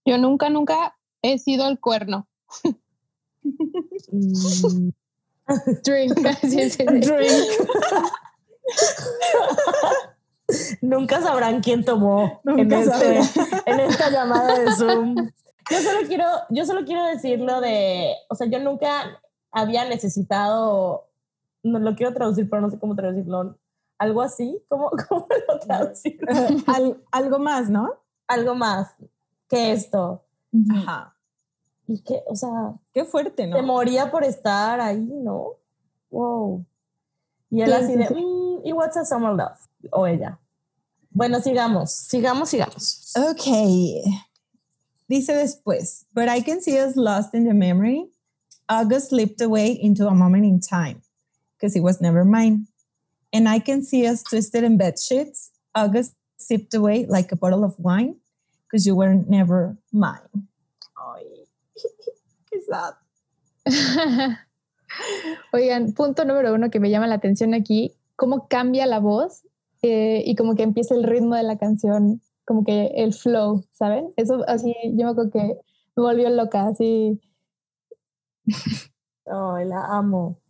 Yo nunca, nunca he sido el cuerno. (laughs) Drink. (laughs) Drink. Nunca sabrán quién tomó en, este, en, esta llamada de Zoom. Yo solo quiero, yo solo quiero decirlo de, o sea, yo nunca había necesitado, no lo quiero traducir, pero no sé cómo traducirlo algo así, ¿cómo, (laughs) cómo lo traducir? algo más, ¿no? Algo más que esto. Ajá. Y que, o sea, qué fuerte, ¿no? Te moría por estar ahí, ¿no? Wow. Y él así de, mm, ¿y what's a summer love? O ella. Bueno, sigamos, sigamos, sigamos. Ok. Dice después, but I can see us lost in the memory. August slipped away into a moment in time because it was never mine. and I can see us twisted in bed sheets. August sipped away like a bottle of wine because you were never mine. (laughs) Qué sad. (laughs) Oigan, punto número uno que me llama la atención aquí, cómo cambia la voz eh, y como que empieza el ritmo de la canción, como que el flow, ¿saben? Eso así, yo me acuerdo que me volvió loca, así. (laughs) Ay, la amo.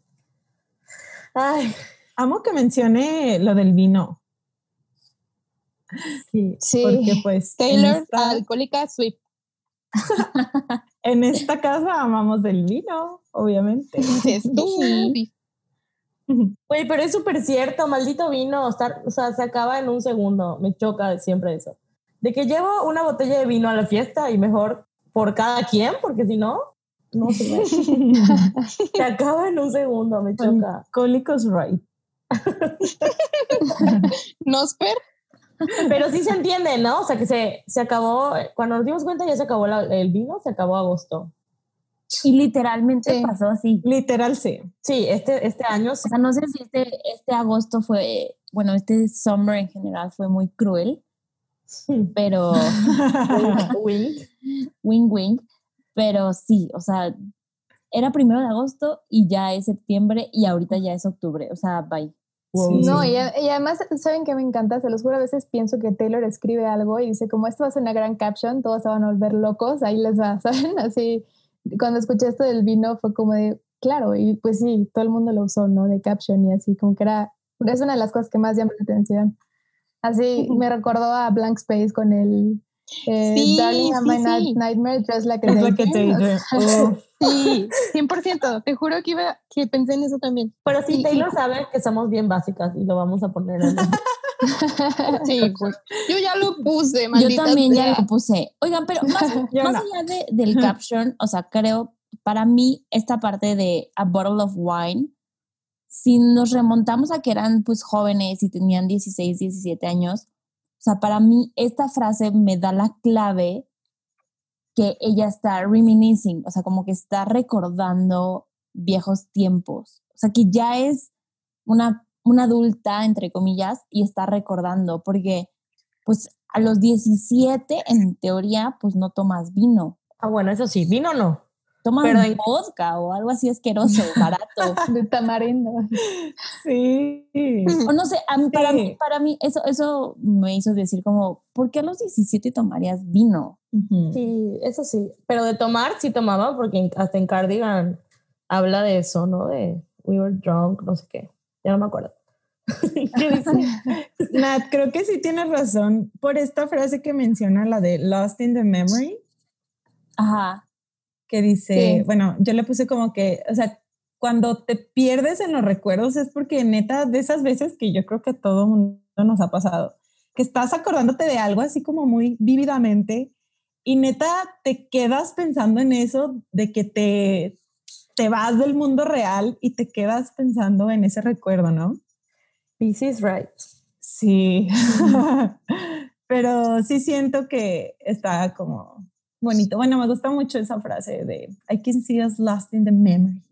Ay, amo que mencione lo del vino. Sí, sí. Porque pues... Taylor, alcohólica, sweet. En esta casa amamos del vino, obviamente. (laughs) Tú. (laughs) Güey, pero es súper cierto, maldito vino, estar, o sea, se acaba en un segundo, me choca siempre eso. De que llevo una botella de vino a la fiesta y mejor por cada quien, porque si no, no se (laughs) se acaba en un segundo, me choca. Cólicos right. ¿Nosper? (laughs) Pero sí se entiende, ¿no? O sea, que se, se acabó, cuando nos dimos cuenta ya se acabó el vino, se acabó agosto. Y literalmente pasó así. Literal, sí. Sí, este, este año. O sea, no sé si este, este agosto fue, bueno, este summer en general fue muy cruel, pero... wing, wing. Wing, Pero sí, o sea, era primero de agosto y ya es septiembre y ahorita ya es octubre. O sea, bye. No, y, además, ¿saben que me encanta? Se los juro, a veces pienso que Taylor escribe algo y dice, como esto va a ser una gran caption, todos se van a volver locos, ahí les va, (laughs) ¿saben? Así, cuando escuché esto del vino fue como de, claro, y pues sí, todo el mundo lo usó, ¿no? De caption y así, como que era, es una de las cosas que más llama la atención. Así me recordó a Blank Space con el eh, sí, Darling sí, my Nightmare, Just Like a Daydream. (laughs) Sí, (laughs) 100%. Te juro que, iba, que pensé en eso también. Pero sí, Taylor sabe que somos bien básicas y lo vamos a poner en (laughs) (laughs) Sí, pues. Yo ya lo puse, Yo también ya lo puse. Oigan, pero más, allá de, del caption, o sea, creo, para mí, esta parte de A Bottle of Wine, si nos remontamos a que eran pues jóvenes y tenían 16, 17 años, o sea, para mí esta frase me da la clave ella está reminiscing, o sea, como que está recordando viejos tiempos. O sea, que ya es una, una adulta, entre comillas, y está recordando, porque pues a los 17, en teoría, pues no tomas vino. Ah, bueno, eso sí, vino no. Toman pero en vodka o algo así asqueroso, (laughs) barato. de tamarindo. Sí. O no sé, para, mí, para mí eso, eso me hizo decir como, ¿por qué a los 17 tomarías vino? Sí, eso sí. Pero de tomar sí tomaba porque hasta en Cardigan habla de eso, ¿no? De we were drunk, no sé qué. Ya no me acuerdo. (laughs) Nat, creo que sí tienes razón por esta frase que menciona, la de Lost in the Memory. Ajá que dice, bueno, yo le puse como que, o sea, cuando te pierdes en los recuerdos es porque neta, de esas veces que yo creo que todo mundo nos ha pasado, que estás acordándote de algo así como muy vívidamente y neta te quedas pensando en eso, de que te, te vas del mundo real y te quedas pensando en ese recuerdo, ¿no? This is right. Sí, (laughs) pero sí siento que está como bonito. Bueno, me gusta mucho esa frase de I can see us lost in the memory.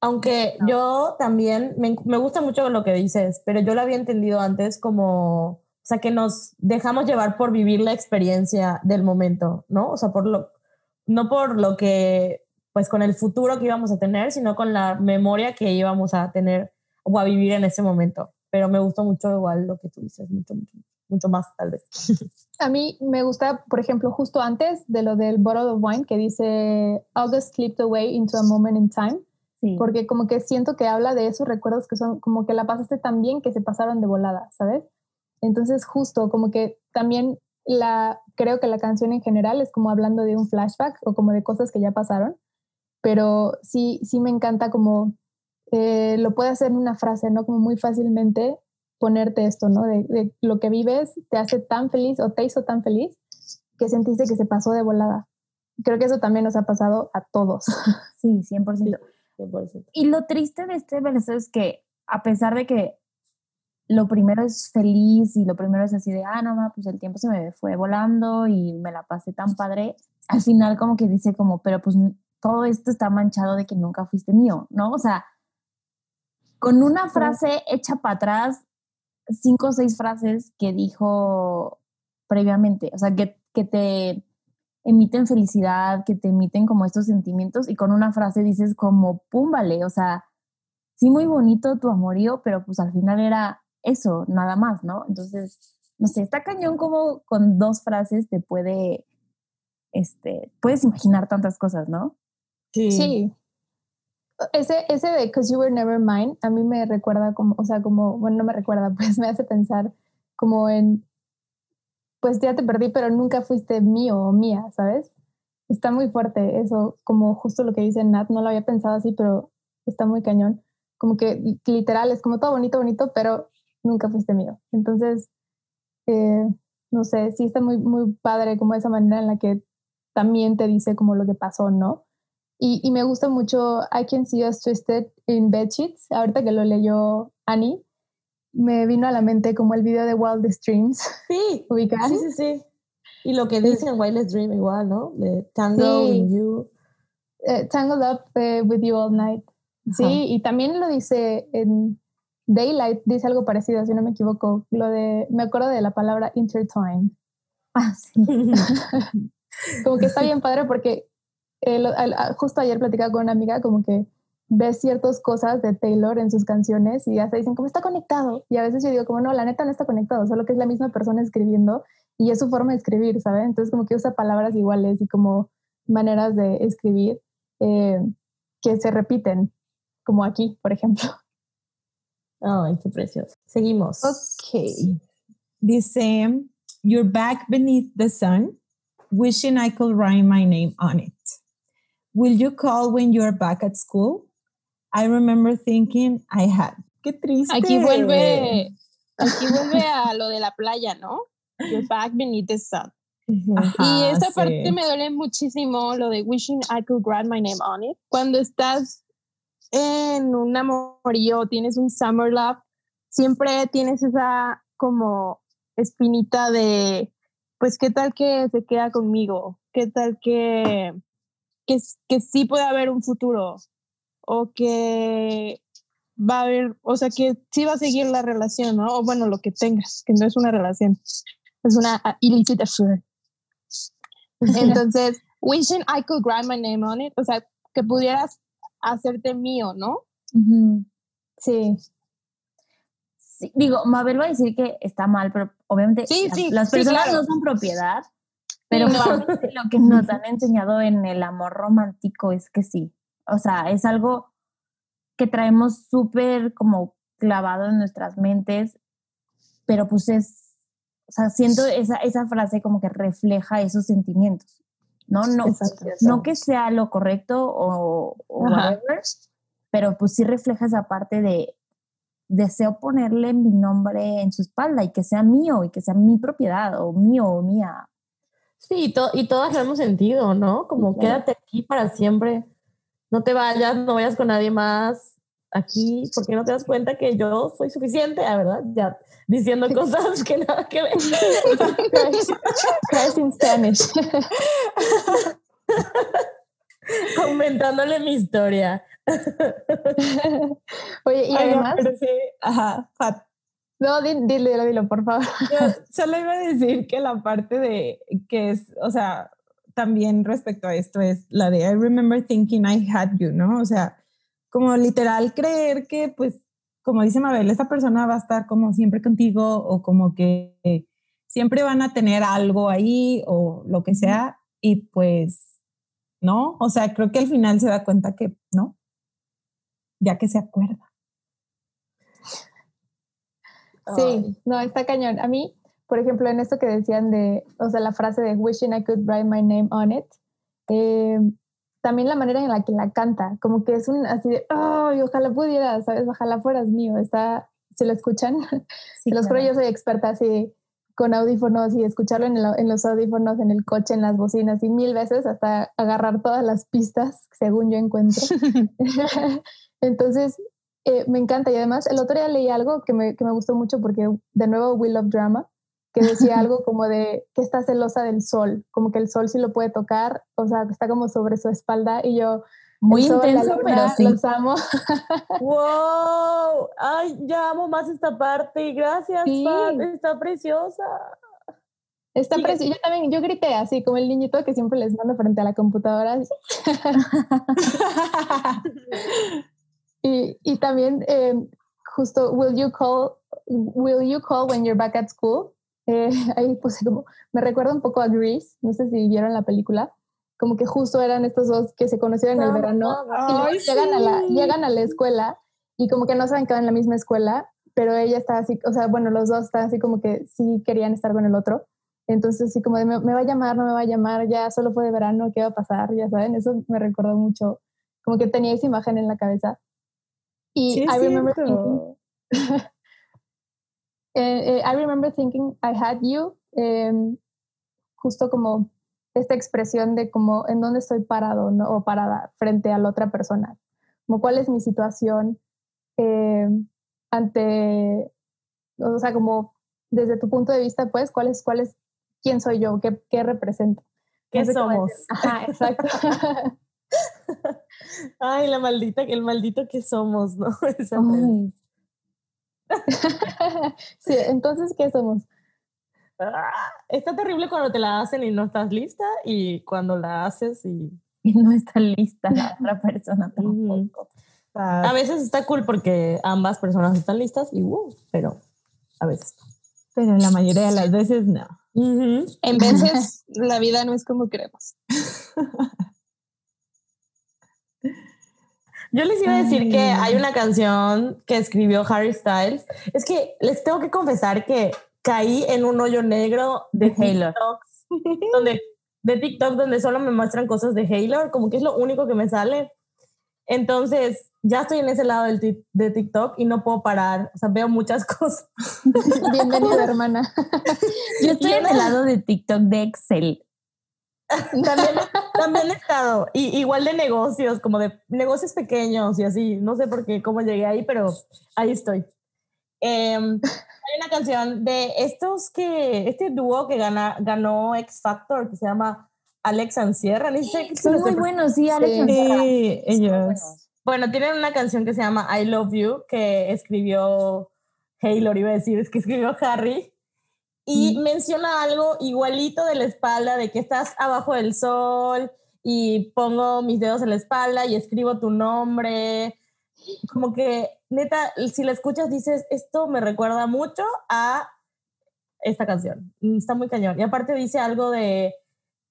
Aunque yo también, me, me, gusta mucho lo que dices, pero yo lo había entendido antes como, o sea, que nos dejamos llevar por vivir la experiencia del momento, ¿no? O sea, por lo, no por lo que, pues con el futuro que íbamos a tener, sino con la memoria que íbamos a tener o a vivir en ese momento. Pero me gustó mucho igual lo que tú dices, mucho, mucho mucho más tal vez. (laughs) A mí me gusta, por ejemplo, justo antes de lo del bottle of wine que dice August slipped away into a moment in time. Porque como que siento que habla de esos recuerdos que son como que la pasaste tan bien que se pasaron de volada, ¿sabes? Entonces justo como que también la creo que la canción en general es como hablando de un flashback o como de cosas que ya pasaron, pero sí sí me encanta como eh, lo puede hacer en una frase, ¿no? Como muy fácilmente ponerte esto, ¿no? De, lo que vives te hace tan feliz o te hizo tan feliz que sentiste que se pasó de volada. Creo que eso también nos ha pasado a todos. (laughs) Sí, 100%. Y lo triste de este verso es que a pesar de que lo primero es feliz y lo primero es así de, ah, no, pues el tiempo se me fue volando y me la pasé tan padre, al final como que dice como, pero pues todo esto está manchado de que nunca fuiste mío, ¿no? O sea, con una frase hecha para atrás cinco o seis frases que dijo previamente, o sea, que, que te emiten felicidad, que te emiten como estos sentimientos y con una frase dices como, pum, vale, o sea, sí muy bonito tu amorío, pero pues al final era eso, nada más, ¿no? Entonces, no sé, está cañón como con dos frases te puede, este, puedes imaginar tantas cosas, ¿no? Sí. Sí, ese, ese de Cause You Were Never Mine, a mí me recuerda como, o sea, como, bueno, no me recuerda, (laughs) pues me hace pensar como en, pues ya te perdí, pero nunca fuiste mío o mía, ¿sabes? Está muy fuerte eso, como justo lo que dice Nat, no lo había pensado así, pero está muy cañón. Como que literal, es como todo bonito, bonito, pero nunca fuiste mío. Entonces, eh, no sé, sí está muy, muy padre como esa manera en la que también te dice como lo que pasó, ¿no? Y, y me gusta mucho I Can See Us Twisted in Bed Sheets, ahorita que lo leyó Annie, me vino a la mente como el video de Wildest Dreams. Sí, (laughs) Sí, sí, sí. Y lo que dice en Wildest Dream igual, ¿no? De Tango sí. You. Uh, tangled Up uh, With You All Night. Sí, y también lo dice en Daylight, dice algo parecido, si no me equivoco. Lo de, me acuerdo de la palabra intertwined. Ah, sí. (laughs) como que está (laughs) bien padre porque eh, lo, justo ayer platicaba con una amiga como que ves ciertas cosas de Taylor en sus canciones y ya se dicen como está conectado. Y a veces yo digo como no, la neta no está conectado, solo que es la misma persona escribiendo y es su forma de escribir, ¿sabes? Entonces como que usa palabras iguales y como maneras de escribir eh, que se repiten, como aquí, por ejemplo. Ay, qué precioso. Seguimos. Ok. Dice, You're back beneath the sun, wishing I could write my name on it. Will you call when you're back at school? I remember thinking I had. Qué triste. Aquí vuelve, aquí vuelve a lo de la playa, ¿no? You're back beneath the sun. Ajá, y esta sí. parte me duele muchísimo, lo de wishing I could write my name on it. Cuando estás en un amorío, tienes un summer love, siempre tienes esa como espinita de, pues, ¿qué tal que se queda conmigo? ¿Qué tal que, que, que sí puede haber un futuro? O que va a haber, o sea, que sí va a seguir la relación, ¿no? O bueno, lo que tengas, que no es una relación, es una illicit affair. Entonces, (laughs) wishing I could write my name on it, o sea, que pudieras hacerte mío, ¿no? Uh -huh. Sí. sí. Digo, Mabel va a decir que está mal, pero obviamente sí, las, sí, las personas claro. no son propiedad, pero (laughs) lo que nos han enseñado en el amor romántico es que sí. O sea, es algo que traemos súper como clavado en nuestras mentes, pero pues es, o sea, siento esa, esa frase como que refleja esos sentimientos. ¿no? No, no que sea lo correcto o, o whatever, pero pues sí refleja esa parte de deseo ponerle mi nombre en su espalda y que sea mío y que sea mi propiedad o mío o mía. Sí, to y todas lo hemos sentido, ¿no? Como sí, quédate aquí para siempre, no te vayas, no vayas con nadie más aquí, porque no te das cuenta que yo soy suficiente, la verdad, ya diciendo cosas que nada que ver. Crash in Spanish. Comentándole mi historia. Oye, y Ay, además. No, pero sí, ajá, Fat. No, dilo, dilo, dilo, por favor. Yo solo iba a decir que la parte de que es, o sea, también respecto a esto es la de I remember thinking I had you, ¿no? O sea, como literal creer que, pues, como dice Mabel, esta persona va a estar como siempre contigo o como que siempre van a tener algo ahí o lo que sea y pues, ¿no? O sea, creo que al final se da cuenta que, ¿no? Ya que se acuerda. Sí, no, está cañón. A mí, por ejemplo, en esto que decían de, o sea, la frase de wishing I could write my name on it, eh, también la manera en la que la canta, como que es un así de, oh, ojalá pudiera, ¿sabes? Ojalá fueras mío. Está, ¿se lo escuchan? (laughs) Sí, los claro. yo soy experta así con audífonos y escucharlo en, el, en, los audífonos, en el coche, en las bocinas y mil veces hasta agarrar todas las pistas según yo encuentro. (laughs) (laughs) Entonces, eh, me encanta y además el otro día leí algo que me, que me gustó mucho porque de nuevo We Love Drama, que decía (laughs) algo como de que está celosa del sol, como que el sol sí lo puede tocar, o sea, está como sobre su espalda y yo... Muy intenso, luna, pero sí. Los amo. (laughs) ¡Wow! ¡Ay, ya amo más esta parte! Gracias, sí. Pat, está preciosa. Está sí, preciosa. Yo también, yo grité así, como el niñito que siempre les mando frente a la computadora. (laughs) y, y también, eh, justo, will you call, will you call when you're back at school? Eh, (laughs) ahí puse como, me recuerda un poco a Grease, no sé si vieron la película, como que justo eran estos dos que se conocieron en el verano Ay, y llegan, sí. a la, llegan a la escuela y como que no saben que van en la misma escuela, pero ella estaba así, o sea, bueno, los dos estaban así como que sí querían estar con el otro. Entonces, sí, como de, me, va a llamar, no me va a llamar, ya solo fue de verano, ¿qué va a pasar? Ya saben, eso me recordó mucho, como que tenía esa imagen en la cabeza. Y sí, I remember cierto. thinking, (laughs) eh, eh, I remember thinking I had you, em, justo como esta expresión de como en dónde estoy parado ¿no? o parada frente a la otra persona, como cuál es mi situación em, ante, o sea, como desde tu punto de vista, pues, cuál es, cuál es, quién soy yo, qué, qué represento. ¿Qué No sé somos? Ajá, exacto. (laughs) (laughs) Ay, la maldita, el maldito que somos, ¿no? (laughs) (laughs) Sí, entonces, ¿qué somos? Ah, Está terrible cuando te la hacen y no estás lista y cuando la haces y y no está lista la otra persona (laughs) tampoco. a veces está cool porque ambas personas están listas y uh, pero a veces no. Pero la mayoría de las veces no. Ujú. En veces la vida no es como queremos. Yo les iba a decir que Ay. hay una canción que escribió Harry Styles. Es que les tengo que confesar que caí en un hoyo negro de. TikToks, donde, de TikTok donde solo me muestran cosas de Halo, como que es lo único que me sale. Entonces, ya estoy en ese lado del de TikTok y no puedo parar. O sea, veo muchas (laughs) cosas. Bienvenida, hermana. (laughs) Yo estoy en el lado de TikTok de Excel. (laughs) También, también he estado, y, igual de negocios, como de negocios pequeños y así. No sé por qué, cómo llegué ahí, pero ahí estoy. Em, hay una canción de estos que, este dúo que gana, ganó X Factor, que se llama Alex ni sé si Son muy buenos, sí, Alex. Sí. Sí, ellos. Bueno, tienen una canción que se llama I Love You, que escribió Taylor, iba a decir, es que escribió Harry. Y menciona algo igualito de la espalda, de que estás abajo del sol y pongo mis dedos en la espalda y escribo tu nombre. Como que, neta, si la escuchas dices, esto me recuerda mucho a esta canción. Y Está muy cañón. Y aparte dice algo de,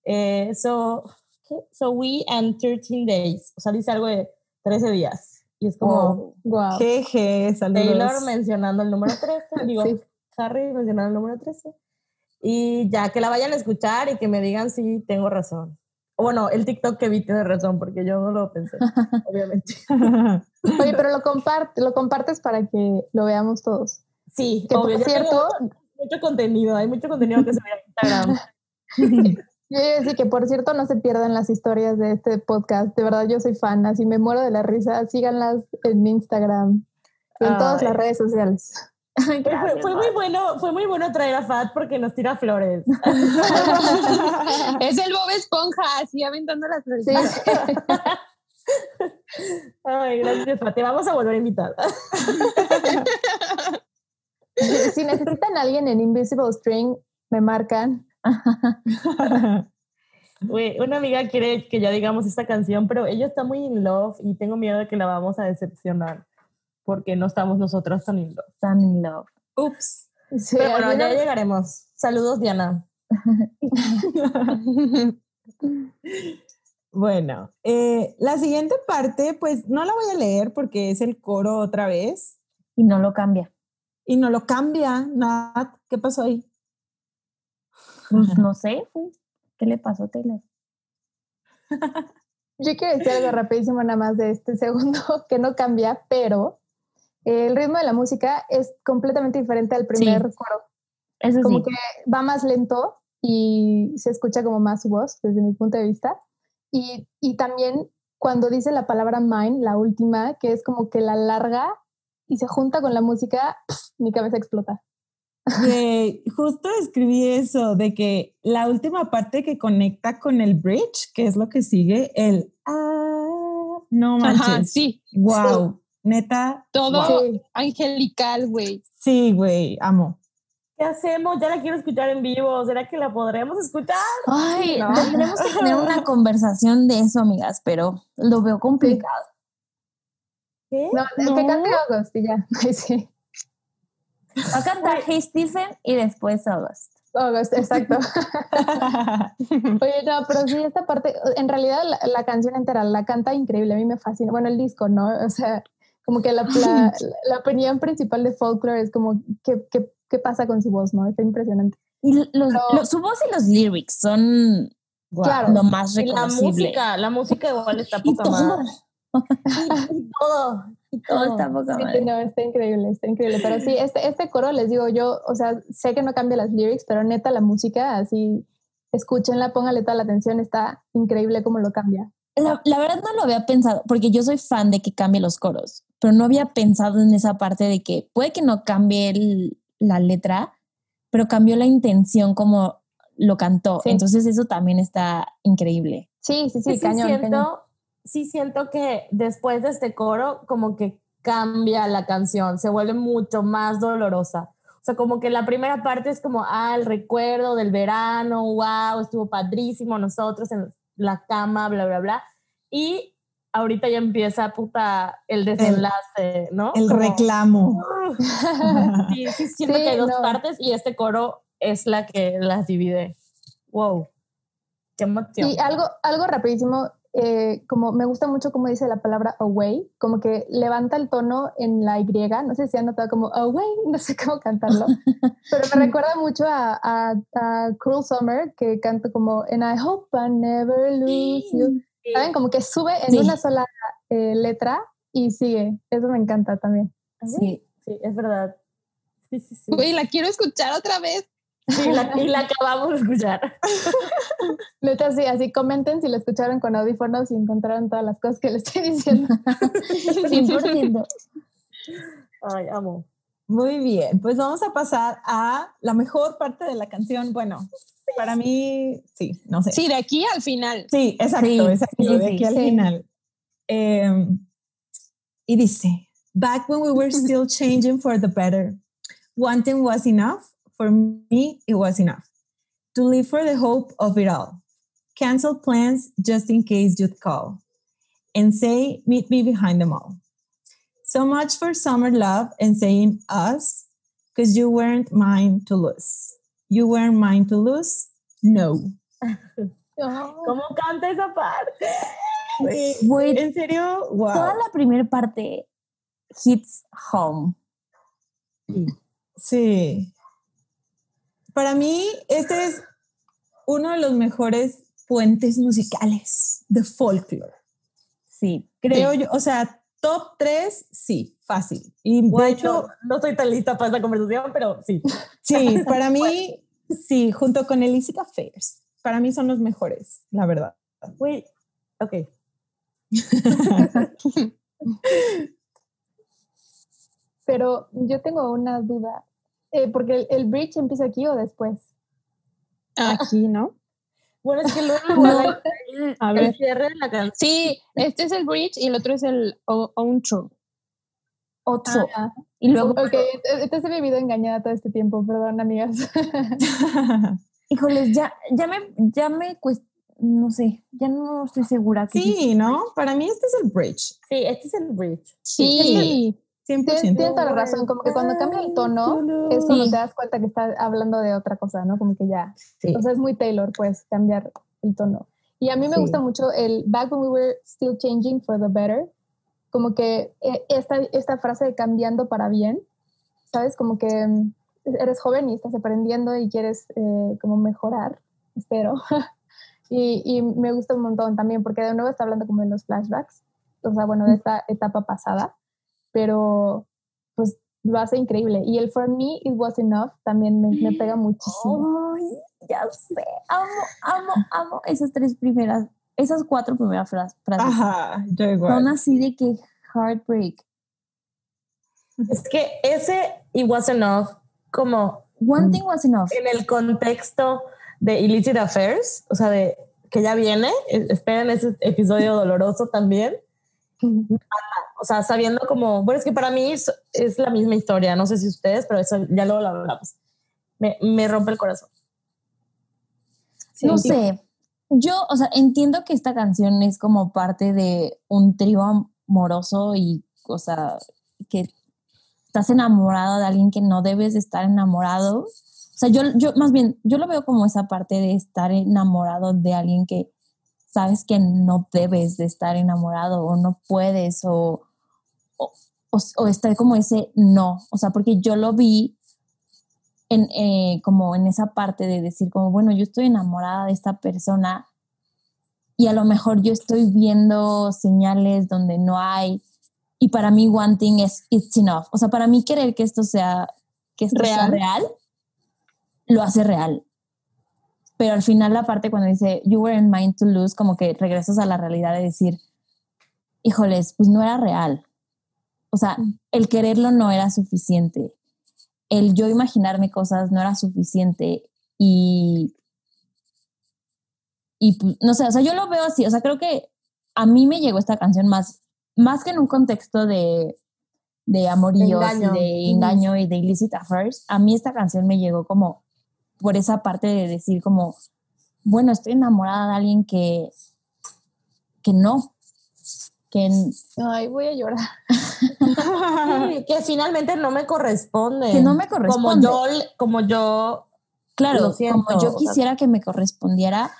eh, so, so we and 13 days. O sea, dice algo de 13 días. Y es como Wow. Wow. Jeje, saludos. Taylor mencionando el número 13. Digo, Sí. Harry mencionando el número 13. Y ya que la vayan a escuchar y que me digan si tengo razón. O bueno, el TikTok que vi tiene razón, porque yo no lo pensé, (laughs) obviamente. Oye, pero lo, comparte, lo compartes para que lo veamos todos. Sí, Que por obvio, tengo cierto, mucho, mucho contenido, hay mucho contenido que se ve en Instagram. (laughs) decir que por cierto no se pierdan las historias de este podcast. De verdad, yo soy fan, así me muero de la risa. Síganlas en Instagram y en todas Ay. las redes sociales. (laughs) Fue, muy bueno, fue muy bueno traer a Fat porque nos tira flores. Es el Bob Esponja, así aventando las flores. Sí. (laughs) Ay, gracias, Fat. Te vamos a volver a invitar. (laughs) si necesitan a alguien en Invisible String, me marcan. Una amiga quiere que ya digamos esta canción, pero ella está muy in love y tengo miedo de que la vamos a decepcionar porque no estamos nosotras tan in love. Tan in love. Ups. Sí, Pero bueno, ya llegaremos. Saludos, Diana. (laughs) Bueno, eh, la siguiente parte, pues no la voy a leer porque es el coro otra vez Y no lo cambia. y no lo cambia. Nat, ¿qué pasó ahí? Pues no sé, ¿qué le pasó a Taylor? (laughs) Yo quiero decir algo rapidísimo nada más de este segundo (laughs) que no cambia, pero el ritmo de la música es completamente diferente al primer coro. Eso Como sí. que va más lento y se escucha como más su voz desde mi punto de vista. Y, y también cuando dice la palabra mine, la última, que es como que la larga y se junta con la música, mi cabeza explota. (laughs) Justo escribí eso, de que la última parte que conecta con el bridge, que es lo que sigue, el ah, no manches. Ajá, sí. Wow, neta. Todo wow. Angelical, güey. Sí, güey, amo. ¿Qué hacemos? Ya la quiero escuchar en vivo. ¿Será que la podremos escuchar? Ay, No. tendremos que tener una (laughs) conversación de eso, amigas, pero lo veo complicado. ¿Qué? No, No. que cante August y ya. (laughs) Sí. Va a cantar Hey Stephen y después August. August, exacto. (laughs) Oye, no, pero sí, esta parte, en realidad la, la canción entera la canta increíble, a mí me fascina. Bueno, el disco, ¿no? O sea, como que la, la, opinión principal de Folklore es como, ¿qué, qué, qué pasa con su voz, no? Está impresionante. Y los, su voz y los lyrics son claro, lo más reconocible. la música, la música igual está poca y, todo. Y (laughs) todo está poca madre. no, está increíble, está increíble. Pero sí, este, este coro, les digo yo, o sea, sé que no cambia las lyrics, pero neta la música, así, escúchenla, póngale toda la atención, está increíble cómo lo cambia. La, la, verdad no lo había pensado, porque yo soy fan de que cambie los coros, pero no había pensado en esa parte de que puede que no cambie la letra, pero cambió la intención como lo cantó. Entonces eso también está increíble. Sí, sí, sí, sí siento, Sí siento que después de este coro como que cambia la canción, se vuelve mucho más dolorosa. O sea, como que la primera parte es como, ah, el recuerdo del verano, wow, estuvo padrísimo nosotros en la cama, bla, bla, bla. Y ahorita ya empieza puta el desenlace, ¿no? El reclamo. (laughs) sí, sí, siento que hay dos partes y este coro es la que las divide. Wow. Qué emoción. Y algo, algo rapidísimo, eh, como me gusta mucho como dice la palabra away, como que levanta el tono en la Y, no sé si han notado como away, (laughs) no sé cómo cantarlo, (laughs) pero me recuerda mucho a, a, a Cruel Summer, que canto como And I hope I never lose you. ¿Saben? Como que sube en una sola eh, letra y sigue. Eso me encanta también. Sí, sí, es verdad. Sí, sí, sí. Uy, la quiero escuchar otra vez. Sí, la, y la acabamos de escuchar. (laughs) Neta, sí, así comenten si la escucharon con audífonos y encontraron todas las cosas que le estoy diciendo. (laughs) 100%. Ay, amo. Muy bien, pues vamos a pasar a la mejor parte de la canción. Bueno, para mí, sí, no sé. Sí, de aquí al final. Sí, exacto, exacto, de aquí al final. Em, y dice, back when we were still (laughs) changing for the better, one thing was enough. For me, it was enough. To live for the hope of it all. Cancel plans just in case you'd call. And say, meet me behind them all. So much for summer love and saying us, because you weren't mine to lose. You weren't mine to lose. No. ¿Cómo canta esa parte? Wait, ¿En serio? Wow. Toda la primera parte hits home. Sí. Para mí, este es uno de los mejores puentes musicales de folklore. Sí. Creo yo, o sea, Top 3, sí, fácil. Y de hecho, no estoy tan lista para esta conversación, pero sí. (laughs) Sí, para mí, (laughs) sí, junto con Illicit Affairs. Para mí son los mejores, la verdad. Uy, ok. (laughs) pero yo tengo una duda, eh, porque el, bridge empieza aquí o después. Aquí, ¿no? Bueno, es que luego (laughs) a ver. el cierre de la canción. Sí, este es el bridge y el otro es el outro. Otro. Ah, y luego. Ok, entonces he vivido engañada todo este tiempo, perdón, amigas. (laughs) Híjoles, ya, ya me, ya me no sé, ya no estoy segura. sí, ¿no? Para mí este es el bridge. Sí, este es el bridge. Sí. 100%. Tienes toda la razón, como que cuando cambia el tono es cuando te das cuenta que está hablando de otra cosa, ¿no? Como que ya. O sea, es muy Taylor, pues, cambiar el tono. Y a mí me gusta mucho el Back when we were still changing for the better, como que eh, esta, esta frase de cambiando para bien, ¿sabes? Como que mm, eres joven y estás aprendiendo y quieres eh, como mejorar, espero. (laughs) y, y me gusta un montón también porque de nuevo está hablando como de los flashbacks, o sea, bueno, de esta etapa pasada pero pues lo hace increíble. Y el For Me It Was Enough también me, me pega muchísimo. Ay, ya sé, amo, amo, amo esas tres primeras, esas cuatro primeras frases. Ajá, yo igual. Son así de que heartbreak. Es que ese It Was Enough, como... One Thing Was Enough. En el contexto de Illicit Affairs, o sea, de que ya viene, esperen ese episodio doloroso también o sea, sabiendo como, bueno, es que para mí es, la misma historia, no sé si ustedes, pero eso ya luego lo hablamos. Me, me rompe el corazón. no sé, yo, o sea, entiendo que esta canción es como parte de un trío amoroso y, o sea, que estás enamorado de alguien que no debes de estar enamorado. O sea, yo, yo más bien, yo lo veo como esa parte de estar enamorado de alguien que sabes que no debes de estar enamorado o no puedes o, o, está como ese no, o sea, porque yo lo vi en, eh, como en esa parte de decir como, bueno, yo estoy enamorada de esta persona y a lo mejor yo estoy viendo señales donde no hay y para mí one thing es it's enough, o sea, para mí querer que esto sea que esto real. sea real lo hace real. Pero al final la parte cuando dice you were in mind to lose, como que regresas a la realidad de decir, híjoles, pues no era real. O sea, el quererlo no era suficiente. El yo imaginarme cosas no era suficiente. Y, y pues, no sé, o sea, yo lo veo así. O sea, creo que a mí me llegó esta canción más, más que en un contexto de, de amoríos, de engaño, de engaño y de illicit affairs. A mí esta canción me llegó como por esa parte de decir como, bueno, estoy enamorada de alguien que, que no, que... Ay, voy a llorar. (laughs) que finalmente no me corresponde. Que no me corresponde. Como yo, como yo Claro, como yo quisiera que me correspondiera,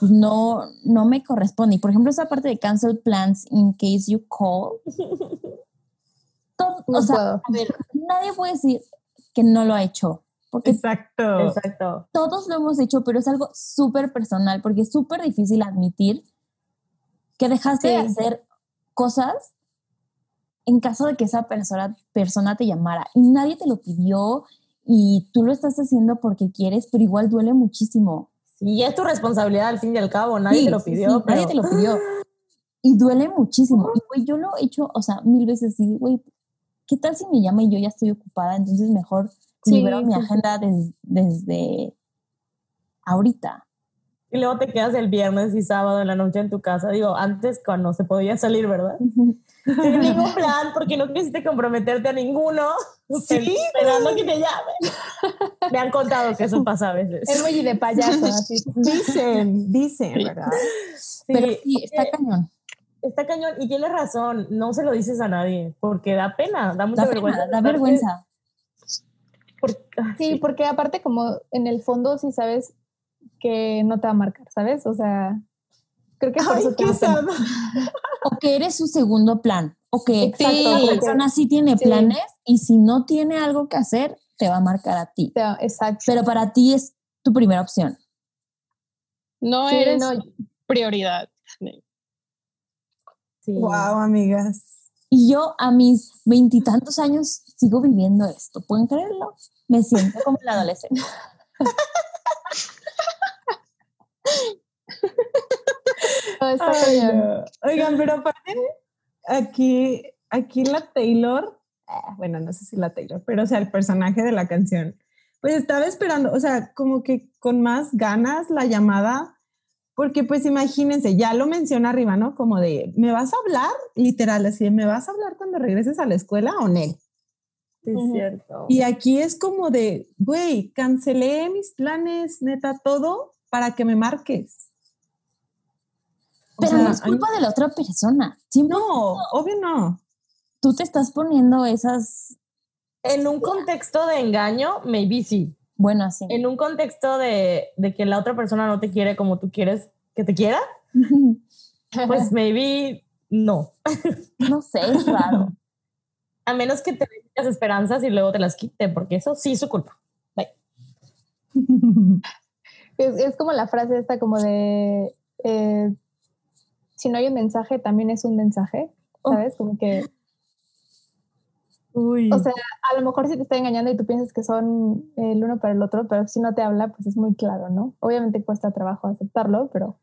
pues no, no me corresponde. Y por ejemplo, esa parte de cancel plans in case you call. (laughs) o sea, a ver, nadie puede decir que no lo ha hecho. Porque exacto, exacto. Todos lo hemos hecho, pero es algo súper personal porque es súper difícil admitir que dejaste de hacer cosas en caso de que esa persona, persona te llamara y nadie te lo pidió y tú lo estás haciendo porque quieres, pero igual duele muchísimo. Y es tu responsabilidad al fin y al cabo, nadie te lo pidió. Nadie te lo pidió. Y duele muchísimo. Y güey, yo lo he hecho, o sea, mil veces y güey, ¿qué tal si me llama y yo ya estoy ocupada? Entonces mejor libero mi agenda desde ahorita. Y luego te quedas el viernes y sábado en la noche en tu casa. Digo, antes cuando se podía salir, ¿verdad? Sin ningún (laughs) plan, porque no quisiste comprometerte a ninguno. Sí. Esperando que te llame. Me han contado que eso pasa a veces. (laughs) Es muy de payaso, así. Dicen, dicen, ¿verdad? Sí, Pero sí, está cañón. Está cañón y tienes razón, no se lo dices a nadie, porque da pena, da mucha vergüenza. da vergüenza. Sí, porque aparte como en el fondo sí sabes que no te va a marcar, ¿sabes? O sea, creo que por eso te (laughs) O que eres su segundo plan. O que la persona sí tiene planes y si no tiene algo que hacer, te va a marcar a ti. Exacto. Pero para ti es tu primera opción. No eres prioridad. Wow, amigas. Y yo a mis veintitantos años sigo viviendo esto. ¿Pueden creerlo? Me siento como la adolescente. (laughs) Oigan, pero aparte, aquí, aquí la Taylor, ah, bueno, no sé si la Taylor, pero o sea, el personaje de la canción, pues estaba esperando, o sea, como que con más ganas la llamada, porque pues imagínense, ya lo menciona arriba, ¿no? Como de, ¿me vas a hablar? Literal, así, ¿me vas a hablar cuando regreses a la escuela o no? es cierto. Y aquí es como de, güey, cancelé mis planes, neta, todo para que me marques. Pero no es culpa de la otra persona. no, obvio no. Tú te estás poniendo esas... En un contexto de engaño, maybe sí. Bueno, sí. En un contexto de, de que la otra persona no te quiere como tú quieres que te quiera, (laughs) pues maybe no. (laughs) No sé, es raro. A menos que te las esperanzas y luego te las quite, porque eso sí es su culpa. Bye. (laughs) Es, como la frase esta como de, eh, si no hay un mensaje, también es un mensaje, oh. ¿sabes? Como que... Uy. O sea, a lo mejor si te está engañando y tú piensas que son el uno para el otro, pero si no te habla, pues es muy claro, ¿no? Obviamente cuesta trabajo aceptarlo, pero...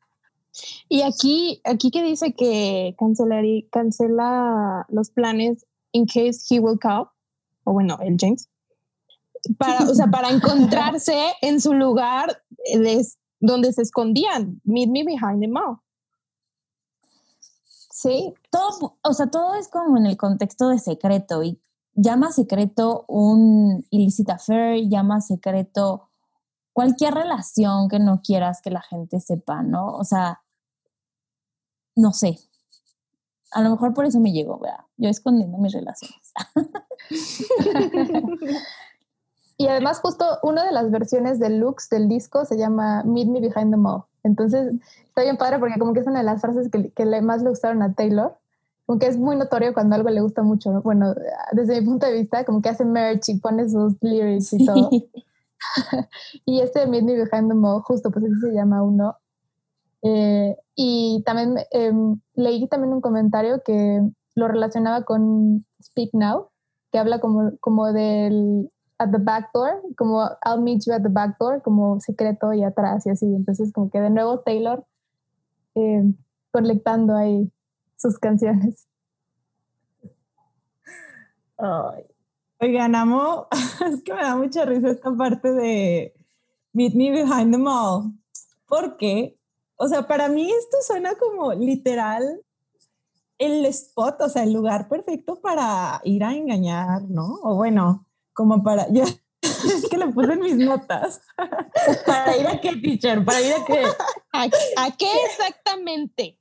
Y aquí, aquí que dice que cancela los planes in case he will call, o bueno, el James, para, o sea, para (laughs) encontrarse en su lugar donde se escondían. Meet me behind the mall. Sí, todo, o sea, todo es como en el contexto de secreto y llama secreto un illicit affair, llama secreto cualquier relación que no quieras que la gente sepa, ¿no? O sea, no sé. A lo mejor por eso me llegó, ¿verdad? Yo escondiendo mis relaciones. (laughs) (laughs) y además justo una de las versiones deluxe del disco se llama Meet Me Behind the Mall. Entonces está bien padre porque como que es una de las frases que, que más le gustaron a Taylor. Como que es muy notorio cuando algo le gusta mucho, ¿no? Bueno, desde mi punto de vista, como que hace merch y pone sus lyrics y todo. (laughs) y este Meet Me Behind the Mall, justo pues así se llama uno. Eh, y también em, leí también un comentario que lo relacionaba con Speak Now, que habla como, como del at the back door, como I'll meet you at the back door, como secreto y atrás y así. Entonces como que de nuevo Taylor eh, conectando ahí sus canciones. Oigan, amo, (laughs) es que me da mucha risa esta parte de Meet Me Behind the Mall, porque, o sea, para mí esto suena como literal el spot, o sea, el lugar perfecto para ir a engañar, ¿no? O bueno, como para, (laughs) yo es que le puse en mis notas. (laughs) ¿Para ir a qué, teacher? ¿Para ir a qué? ¿A, qué exactamente?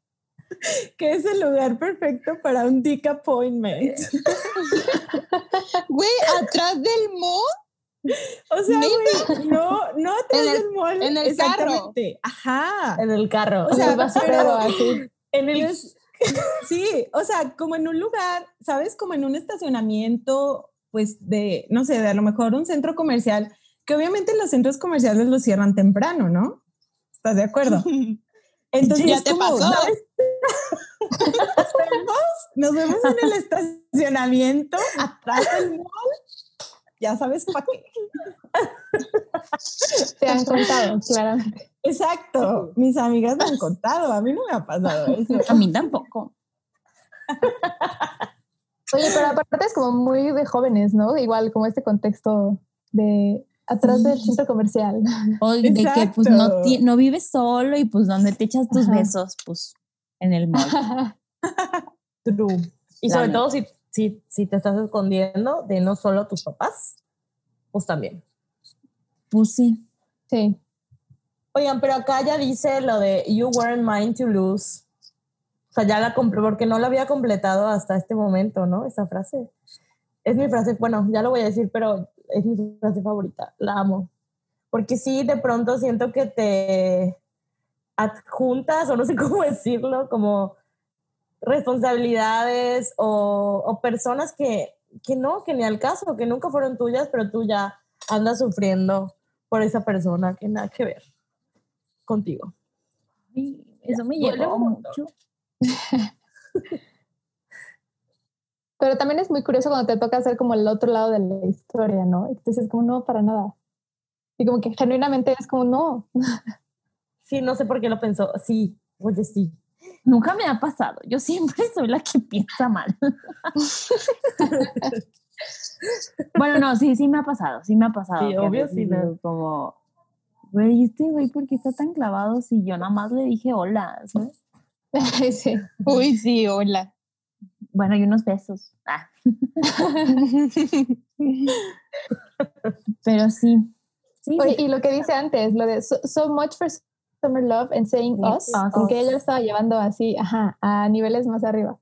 (laughs) Que es el lugar perfecto para un dick appointment. (laughs) Güey, atrás del mall. O sea, güey, no, no atrás del mall. En el carro. Ajá. En el carro. O sea, pero, así. En el, (laughs) sí, o sea, como en un lugar, ¿sabes? Como en un estacionamiento pues de, no sé, de a lo mejor un centro comercial, que obviamente los centros comerciales los cierran temprano, ¿no? ¿Estás de acuerdo? Entonces, ya te pasó. Nos vemos en el estacionamiento atrás del mall. Ya sabes para qué. Te han contado, claramente. Exacto. Mis amigas me han contado. A mí no me ha pasado eso. A mí tampoco. Oye, pero aparte es como muy de jóvenes, ¿no? Igual como este contexto de atrás del centro comercial. O de que pues no, no, vives solo y pues donde te echas tus besos, pues en el mall. (laughs) True. Y sobre todo si, si, si te estás escondiendo de no solo tus papás, pues también. Pues sí. Sí. Oigan, pero acá ya dice lo de You weren't mine to lose. O sea, ya la compré porque no la había completado hasta este momento, ¿no? Esa frase. Es mi frase, bueno, ya lo voy a decir, pero es mi frase favorita. La amo. Porque sí, de pronto siento que te adjuntas, o no sé (laughs) cómo decirlo, como responsabilidades o, o personas que, que no, que ni al caso, que nunca fueron tuyas, pero tú ya andas sufriendo por esa persona que nada que ver contigo. eso me llevó mucho. (laughs) Pero también es muy curioso cuando te toca hacer como el otro lado de la historia, ¿no? Entonces es como, no, para nada. Y como que genuinamente es como, no. (laughs) Sí, no sé por qué lo pensó. Sí, oye, sí. Nunca me ha pasado. Yo siempre soy la que piensa mal. (laughs) bueno, no, sí, sí me ha pasado. Sí me ha pasado. Sí, obvio, sí. Como, güey, este güey, ¿por qué está tan clavado si yo nada más le dije hola? ¿sabes? (laughs) sí. Uy, sí, hola. Bueno, y unos besos. Ah. (laughs) Pero sí. sí, Y lo que dice antes, lo de so, much for summer love and saying us, aunque ella estaba llevando así, ajá, a niveles más arriba.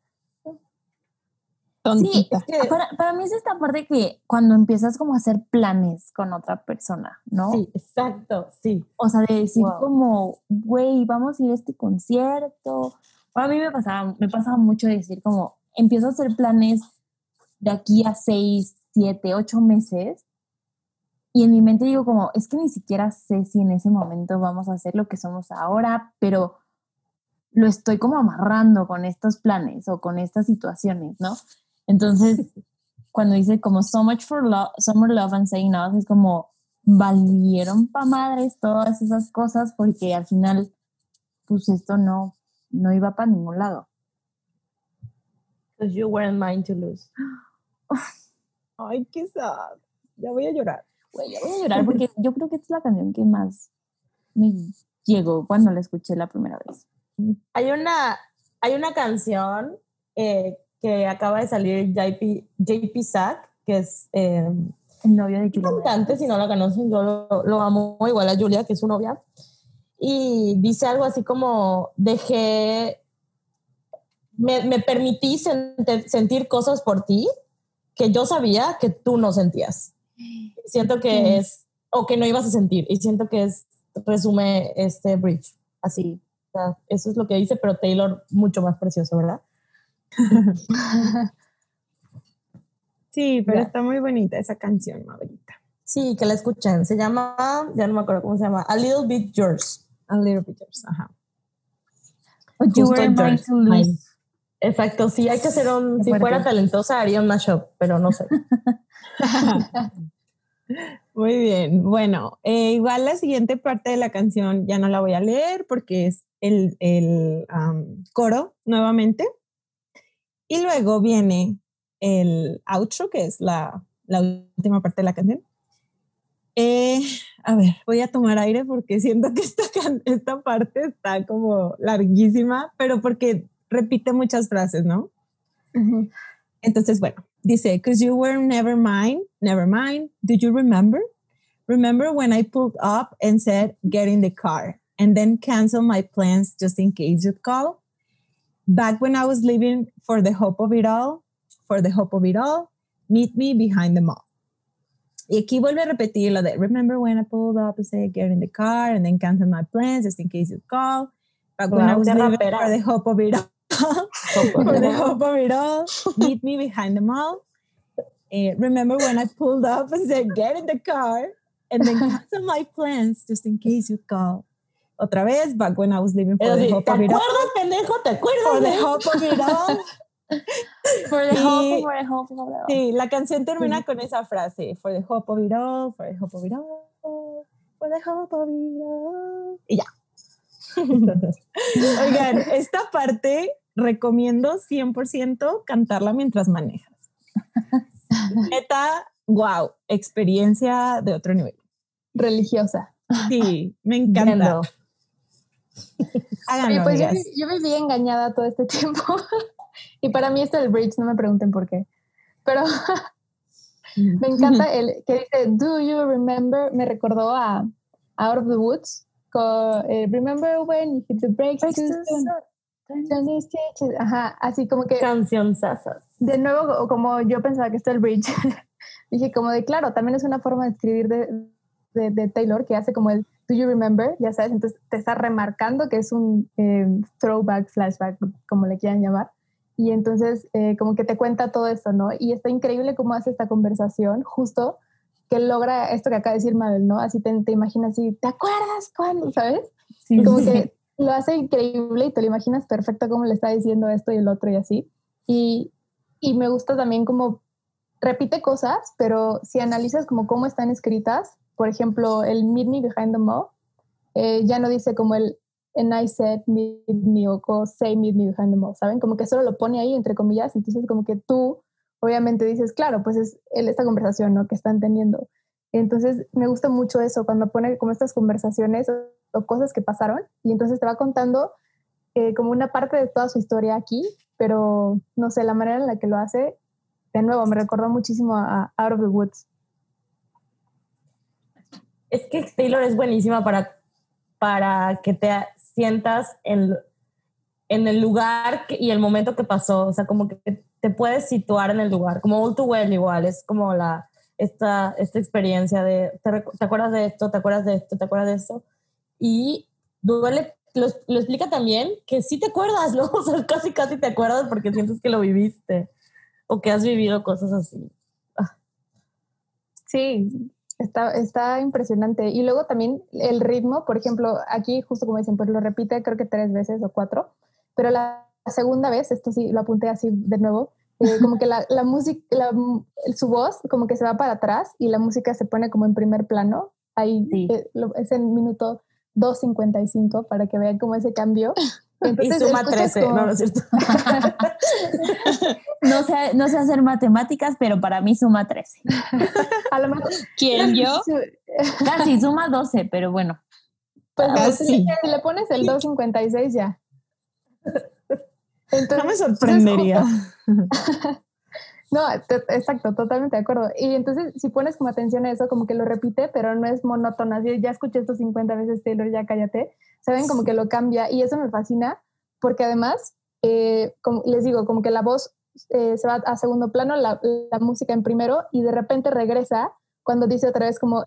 Sí, para, para, mí es esta parte que cuando empiezas como a hacer planes con otra persona, ¿no? Sí, exacto, sí. O sea, de decir como, güey, vamos a ir a este concierto. Para mí me pasaba, me pasaba mucho decir como, empiezo a hacer planes de aquí a seis, siete, ocho meses y en mi mente digo como, es que ni siquiera sé si en ese momento vamos a hacer lo que somos ahora, pero lo estoy como amarrando con estos planes o con estas situaciones, ¿no? Entonces, (laughs) cuando dice como so much for love, summer love and saying no, es como valieron pa' madres todas esas cosas porque al final, pues esto no, no iba para ningún lado. Because you weren't mine to lose. (gasps) Ay, qué sad. Ya voy a llorar. Ya voy a llorar porque (laughs) yo creo que es la canción que más me llegó cuando la escuché la primera vez. Hay una, hay una canción eh, que acaba de salir JP, JP Sack, que es eh, el novio de Julia. cantante, si no la conocen, yo lo, lo, amo igual a Julia, que es su novia. Y dice algo así como, dejé, me, me permití sentir cosas por ti que yo sabía que tú no sentías. Siento que es, o que no ibas a sentir, y siento que es, resume este bridge, así. O sea, eso es lo que dice, pero Taylor mucho más precioso, ¿verdad? (laughs) sí, pero está muy bonita esa canción, Mabelita. Sí, que la escuchen. Se llama, ya no me acuerdo cómo se llama, A Little Bit Yours. A Little Bit Yours, ajá. you were mine to lose. Exacto, sí, hay que hacer un, si fuera talentosa haría un mashup, pero no sé. (laughs) Muy bien, bueno, eh, igual la siguiente parte de la canción ya no la voy a leer porque es el, el coro nuevamente. Y luego viene el outro, que es la, la última parte de la canción. Eh, a ver, voy a tomar aire porque siento que esta, esta parte está como larguísima, pero porque repite muchas frases, ¿no? Entonces, bueno, dice, because you were never mine, never mind. Do you remember? Remember when I pulled up and said, get in the car and then cancel my plans just in case you'd call? Back when I was living for the hope of it all, for the hope of it all, meet me behind the mall. Y aquí vuelve a repetir lo de, remember when I pulled up and said, get in the car and then cancel my plans just in case you'd call? Back when I was living for the hope of it for the hope of it all, meet me behind the mall. Uh, remember when I pulled up and said, get in the car and then (laughs) cancel my plans just in case you call. Otra vez, back when I was living for the hope of it all. ¿Te acuerdas, pendejo? ¿Te acuerdas? For the hope of it all. for the hope, for the hope of it all. Sí, la canción termina con esa frase, for the hope of it all, for the hope of it all, for the hope of it all. Y ya. (laughs) Oigan, esta parte recomiendo 100% cantarla mientras manejas. (laughs) Neta, wow, experiencia de otro nivel. Religiosa. Sí, me (laughs) encanta. Háganlo, pues yo, yo, viví engañada todo este (laughs) tiempo. y para mí esto del bridge, no me pregunten por qué. Pero me encanta el que dice, Do you remember? Me recordó a Out of the Woods. Con, eh, remember when you hit the brakes Ajá, así como que. Canción sasas. De nuevo, como yo pensaba que esto el bridge, (laughs) dije como de claro, también es una forma de escribir de, de, Taylor que hace como el Do you remember? Ya sabes, entonces te está remarcando que es un eh, throwback, flashback, como le quieran llamar. Y entonces, eh, como que te cuenta todo esto, ¿no? Y está increíble cómo hace esta conversación, justo que logra esto que acaba de decir Mabel, ¿no? Así te, te imaginas, así, ¿te acuerdas cuándo? ¿Sabes? Sí. Como que lo hace increíble y te lo imaginas perfecto cómo le está diciendo esto y el otro y así. Y, y me gusta también como repite cosas, pero si analizas como cómo están escritas, por ejemplo, el Meet Me Behind the Mall, eh, ya no dice como el And I said Meet Me o Say Meet Me Behind the Mall, ¿saben? Como que solo lo pone ahí entre comillas, entonces como que tú obviamente dices, claro, pues es esta conversación, ¿no? Que están teniendo. Entonces me gusta mucho eso, cuando pone como estas conversaciones o cosas que pasaron y entonces te va contando eh, como una parte de toda su historia aquí, pero no sé, la manera en la que lo hace, de nuevo, me recordó muchísimo a Out of the Woods. Es que Taylor es buenísima para, para que te sientas en, en el lugar y el momento que pasó, o sea, como que te puedes situar en el lugar, como All Too Well igual, es como la, esta, esta experiencia de, ¿te, ¿te acuerdas de esto? ¿Te acuerdas de esto? ¿Te acuerdas de esto? y duele, lo, lo, explica también que sí te acuerdas, ¿no? (laughs) O sea, casi, casi te acuerdas porque sientes que lo viviste o que has vivido cosas así. Ah. Sí, está, está impresionante. Y luego también el ritmo, por ejemplo, aquí justo como dicen, pues lo repite creo que tres veces o cuatro, pero la segunda vez, esto sí lo apunté así de nuevo, eh, como que la, la música, su voz como que se va para atrás y la música se pone como en primer plano. Ahí eh, es en minuto 2.55 para que vean cómo ese cambio. (laughs) y suma 13, no, no es cierto. (laughs) no, sé, no sé hacer matemáticas, pero para mí suma 13. A lo mejor. ¿Quién yo? (laughs) Casi suma 12, pero bueno. Pues si, le pones el 2.56 ya. Entonces, no me sorprendería. (laughs) No, exacto, totalmente de acuerdo. Y entonces, si pones como atención a eso, como que lo repite, pero no es monótono, así ya escuché esto 50 veces, Taylor, ya cállate. Saben como que lo cambia y eso me fascina porque además, eh, como les digo, como que la voz eh, se va a segundo plano, la, la, música en primero y de repente regresa cuando dice otra vez como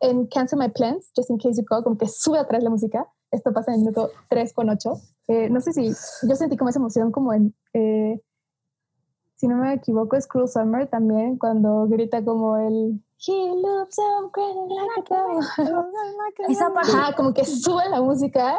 en Cancel My Plans, Just in Case You Call, como que sube atrás la música. Esto pasa en el minuto 3 con 8. Eh, no sé si yo sentí como esa emoción como en, eh, si no me equivoco, es Cruel Summer también, cuando grita como el He loves (laughs) Esa parte, como que sube la música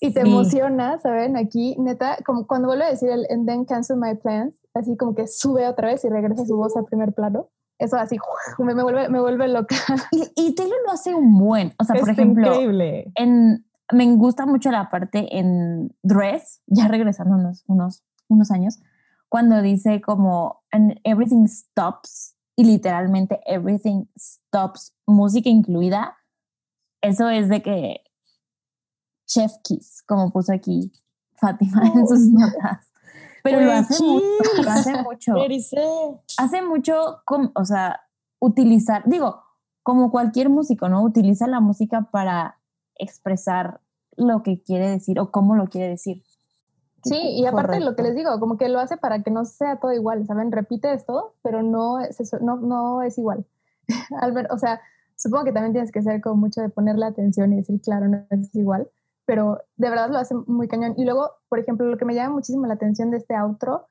y te emociona, ¿saben? Aquí, neta, como cuando vuelve a decir el And then cancel my plans, así como que sube otra vez y regresa su voz al primer plano. Eso así me, me vuelve, me vuelve loca. Y, y, Taylor lo hace un buen. O sea, por ejemplo, increíble. En, me gusta mucho la parte en Dress, ya regresando unos, unos, unos años, cuando dice como And everything stops y literalmente everything stops, música incluida. Eso es de que Chef Kiss, como puso aquí Fátima en sus oh. notas. Pero lo hace mucho, lo hace (laughs) mucho. hace mucho, o sea, utilizar, digo, como cualquier músico, ¿no? Utiliza la música para expresar lo que quiere decir o cómo lo quiere decir. Sí, y aparte lo que les digo, como que lo hace para que no sea todo igual, ¿saben? Repite esto, pero no es, no, no es igual. (laughs) o sea, supongo que también tienes que ser como mucho de ponerle atención y decir, claro, no es igual, pero de verdad lo hace muy cañón. Y luego, por ejemplo, lo que me llama muchísimo la atención de este outro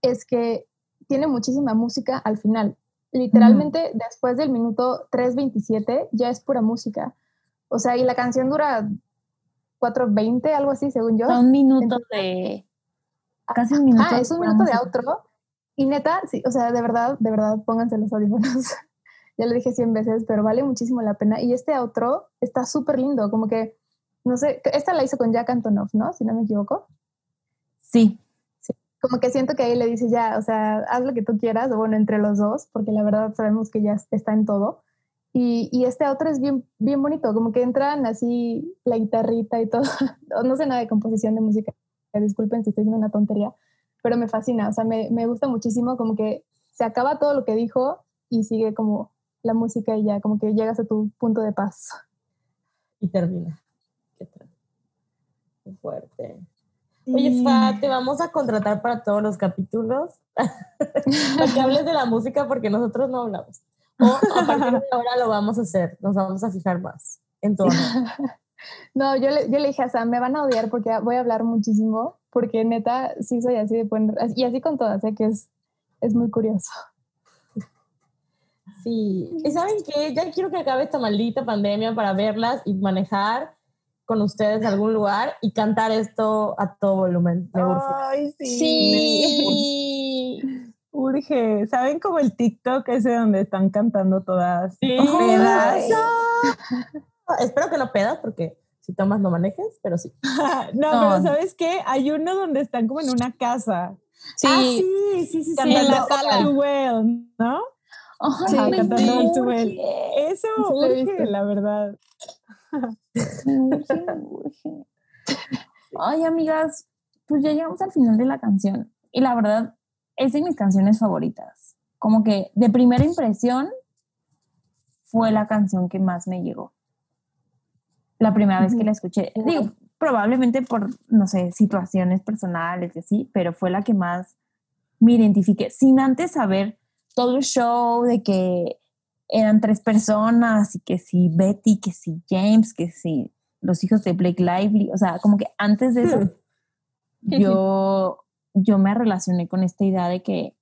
es que tiene muchísima música al final. Literalmente, después del minuto 3.27 ya es pura música. O sea, y la canción dura 4.20, algo así, según yo. Un minuto de... Casi un minuto. Ah, es un minuto de outro. Y neta, sí, o sea, de verdad, de verdad, pónganse los audífonos. (laughs) ya lo dije 100 veces, pero vale muchísimo la pena. Y este outro está súper lindo, como que no sé, esta la hizo con Jack Antonoff, ¿no? Si no me equivoco. Sí. sí. Como que siento que ahí le dice ya, o sea, haz lo que tú quieras, o bueno, entre los dos, porque la verdad sabemos que ya está en todo. Y, y este otro es bien, bien bonito, como que entran así la guitarrita y todo. (laughs) no sé nada de composición de música, disculpen si estoy diciendo una tontería, pero me fascina, o sea, me, me gusta muchísimo, como que se acaba todo lo que dijo y sigue como la música y ya, como que llegas a tu punto de paz. Y termina. Qué fuerte. Oye, Fa, te vamos a contratar para todos los capítulos (laughs) para que hables de la música porque nosotros no hablamos. O a (laughs) partir de ahora lo vamos a hacer, nos vamos a fijar más en todo. (laughs) No, yo le, yo le dije a Sam, me van a odiar porque voy a hablar muchísimo, porque neta, sí soy así de poner, y así con todas, sé que es, es muy curioso. Sí, y ¿saben qué? Ya quiero que acabe esta maldita pandemia para verlas y manejar con ustedes a algún lugar y cantar esto a todo volumen. Me. Ay, sí. sí. Urge. ¿Saben como el TikTok ese donde están cantando todas sí. pedas? (laughs) Espero que no pedas porque si tomas no manejes, pero sí. (laughs) no, pero ¿sabes qué? Hay uno donde están como en una casa. Sí, ah, sí, sí, sí. Cantando en la sala. Well, ¿no? sí, cantando Too Well. Eso urge, la verdad. Ay, amigas, pues ya llegamos al final de la canción. Y la verdad, es de mis canciones favoritas. Como que de primera impresión fue la canción que más me llegó. La primera vez que la escuché. Digo, probablemente por, no sé, situaciones personales y así, pero fue la que más me identifiqué, sin antes saber todo el show de que eran tres personas y que si Betty, que si James, que si los hijos de Blake Lively, o sea, como que antes de eso (laughs) yo, yo me relacioné con esta idea de que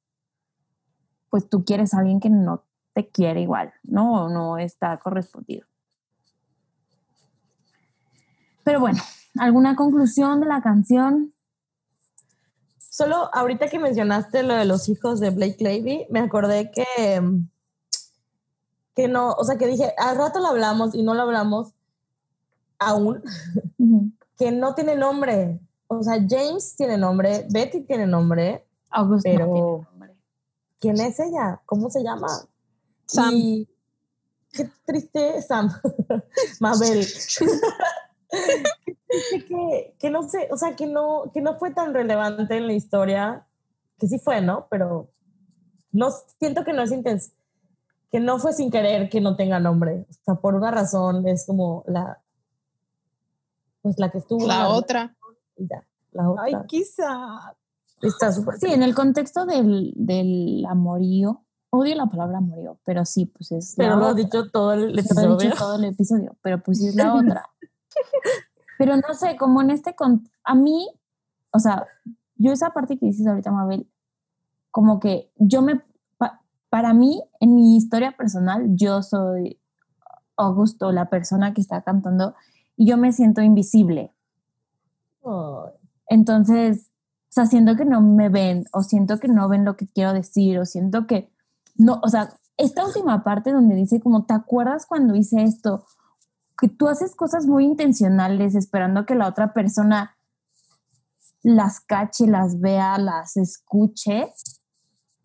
pues tú quieres a alguien que no te quiere igual, ¿no? O no está correspondido. Pero bueno, ¿alguna conclusión de la canción? Solo ahorita que mencionaste lo de los hijos de Blake Lively, me acordé que que no, o sea, que dije, al rato lo hablamos y no lo hablamos aún, que no tiene nombre. O sea, James tiene nombre, Betty tiene nombre, August pero no tiene nombre. ¿quién es ella? ¿Cómo se llama? Sam. qué triste Sam, (laughs) Mabel. (laughs) que, que no sé, o sea, que no, que no fue tan relevante en la historia, que sí fue, ¿no? Pero no siento que no es intenso que no fue sin querer que no tenga nombre. O sea, por una razón es como la, pues la que estuvo. La, otra. Ya, la otra. Ay, quizá. Está súper. Sí, en el contexto del, del amorío, odio la palabra amorío, pero sí, pues es. Pero lo he dicho todo el episodio. Lo he dicho todo el episodio, pero pues es la (laughs) otra. Pero no sé, como en este, a mí, o sea, yo esa parte que dices ahorita, Mabel, como que yo me, para mí, en mi historia personal, yo soy Augusto, la persona que está cantando, y yo me siento invisible. Entonces, o sea, siento que no me ven, o siento que no ven lo que quiero decir, o siento que no, o sea, esta última parte donde dice como, ¿te acuerdas cuando hice esto? Que tú haces cosas muy intencionales esperando que la otra persona las cache, las vea, las escuche.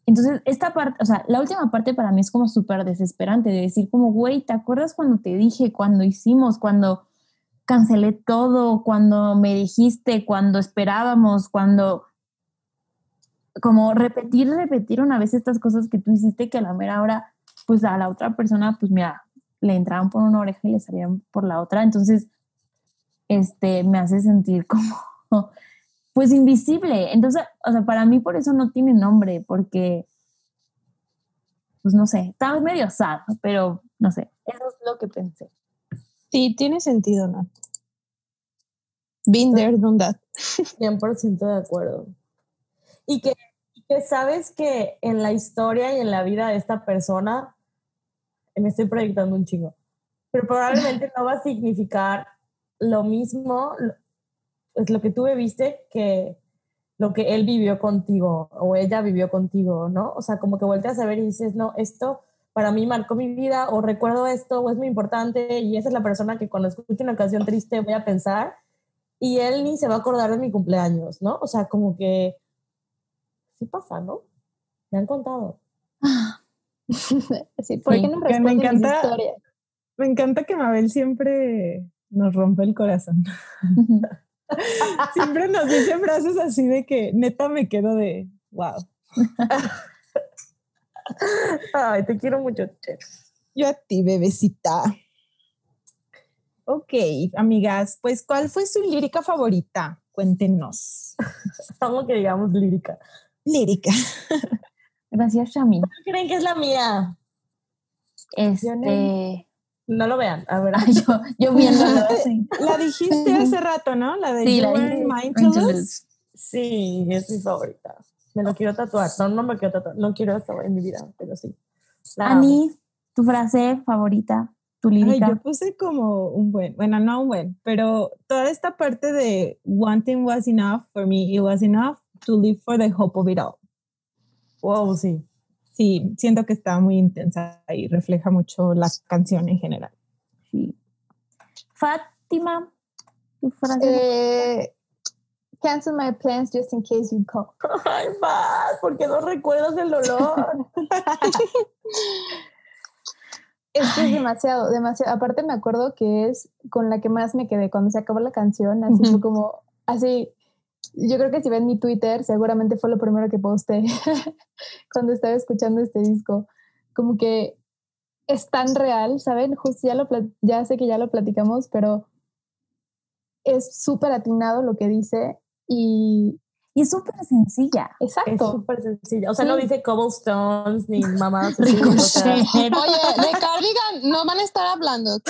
Entonces, esta parte, o sea, la última parte para mí es como súper desesperante de decir como, güey, ¿te acuerdas cuando te dije, cuando hicimos, cuando cancelé todo, cuando me dijiste, cuando esperábamos, cuando como repetir, repetir una vez estas cosas que tú hiciste que a la mera hora, pues a la otra persona, pues mira, le entraban por una oreja y le salían por la otra. Entonces, este, me hace sentir (laughs) como, pues invisible. Entonces, o sea, para mí por eso no tiene nombre, porque, pues no sé, está medio sad, pero no sé, eso es lo que pensé. Sí, tiene sentido, ¿no? Been there, done that. 100% de acuerdo. Y que, que sabes que en la historia y en la vida de esta persona, me estoy proyectando un chingo, pero probablemente no va a significar lo mismo, es lo que tú viviste que lo que él vivió contigo o ella vivió contigo, ¿no? O sea, como que volteas a ver y dices, no, esto para mí marcó mi vida o recuerdo esto o es muy importante y esa es la persona que cuando escucho una canción triste voy a pensar y él ni se va a acordar de mi cumpleaños, ¿no? O sea, como que sí pasa, ¿no? Me han contado. (laughs) sí, ¿por qué no me encanta, Me encanta que Mabel siempre nos rompe el corazón. (laughs) siempre nos dice frases así de que neta me quedo de wow. (laughs) Ay, te quiero mucho, Yo a ti, bebecita. Ok, amigas, pues ¿cuál fue su lírica favorita? Cuéntenos. (laughs) Vamos que digamos lírica lírica. Gracias, Shami. creen que es la mía? Este. No lo vean, a ver. (laughs) yo, yo viéndolo. (laughs) La dijiste hace rato, ¿no? La de sí, la Sí, es mi favorita. Me lo quiero tatuar. No, no me quiero tatuar. No quiero eso en mi vida, pero sí. Ani, tu frase favorita, tu lírica. Ay, yo puse como un buen, bueno, no un buen, pero toda esta parte de one thing was enough for me, it was enough to live for the hope of it all. Wow, sí. Sí, siento que está muy intensa y refleja mucho la canción en general. Sí. Fátima, tu frase. Eh, cancel my plans just in case you call. (laughs) Ay, Fat, porque no recuerdas el dolor. (laughs) es que es demasiado, demasiado. Aparte me acuerdo que es con la que más me quedé cuando se acabó la canción, así fue como, así, yo creo que si ven mi Twitter, seguramente fue lo primero que posté (laughs) cuando estaba escuchando este disco. Como que es tan real, ¿saben? Justo ya, lo, ya sé que ya lo platicamos, pero es súper atinado lo que dice y... Y es súper sencilla. Exacto. Es súper sencilla. O sea, no dice cobblestones ni mamás. Oye, de Cardigan no van a estar hablando, ¿ok?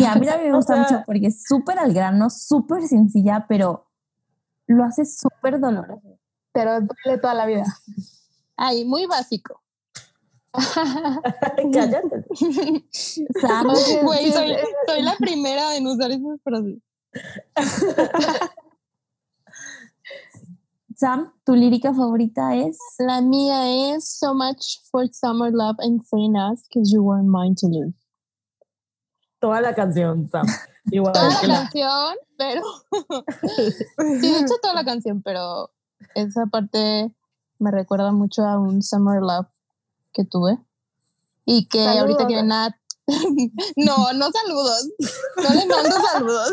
Y a mí también me gusta mucho porque es súper al grano, súper sencilla, pero lo hace súper doloroso. Pero duele toda la vida. Ay, muy básico. (laughs) Cállate. (laughs) Güey, soy, soy, la primera en usar esas frases. (laughs) Sam, ¿tu lírica favorita es? La mía es So much for summer love and saying us because you weren't mine to lose toda la canción, Sam. Igual toda la, canción, pero. sí, de hecho, toda la canción, pero esa parte me recuerda mucho a un Summer Love que tuve. Y que ahorita tiene nada. (laughs) no, no saludos. No le mando (laughs) saludos.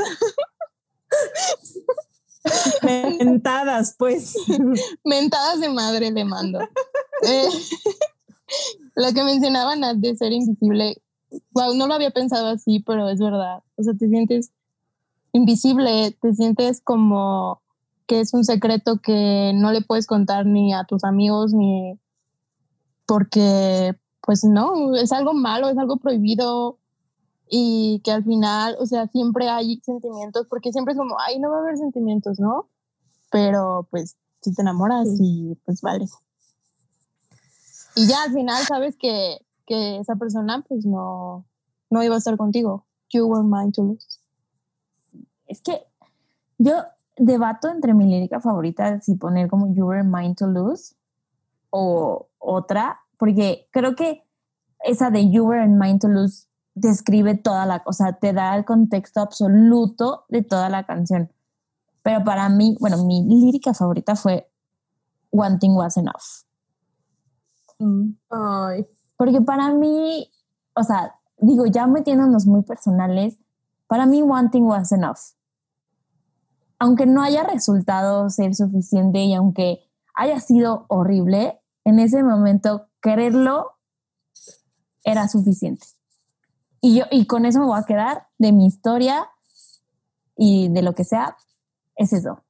Mentadas, pues. (laughs) Mentadas de madre le mando. Eh, lo que mencionaban de ser invisible, wow, no lo había pensado así, pero es verdad. O sea, te sientes invisible, te sientes como que es un secreto que no le puedes contar ni a tus amigos ni porque pues no, es algo malo, es algo prohibido y que al final, o sea, siempre hay sentimientos, porque siempre es como, ay, no va a haber sentimientos, ¿no? Pero pues si te enamoras y pues vale. Y ya al final sabes que, que esa persona pues no, no iba a estar contigo. You were mine to lose. Es que yo debato entre mi lírica favorita si poner como You were mine to lose o otra, porque creo que esa de You were mine to lose describe toda la, cosa, te da el contexto absoluto de toda la canción. Pero para mí, bueno, mi lírica favorita fue One Thing Was Enough. Mm. Ay. Porque para mí, o sea, digo, ya metiéndonos muy personales, para mí One Thing Was Enough. Aunque no haya resultado ser suficiente y aunque haya sido horrible, en ese momento quererlo era suficiente. Y yo, y con eso me voy a quedar de mi historia y de lo que sea, es eso.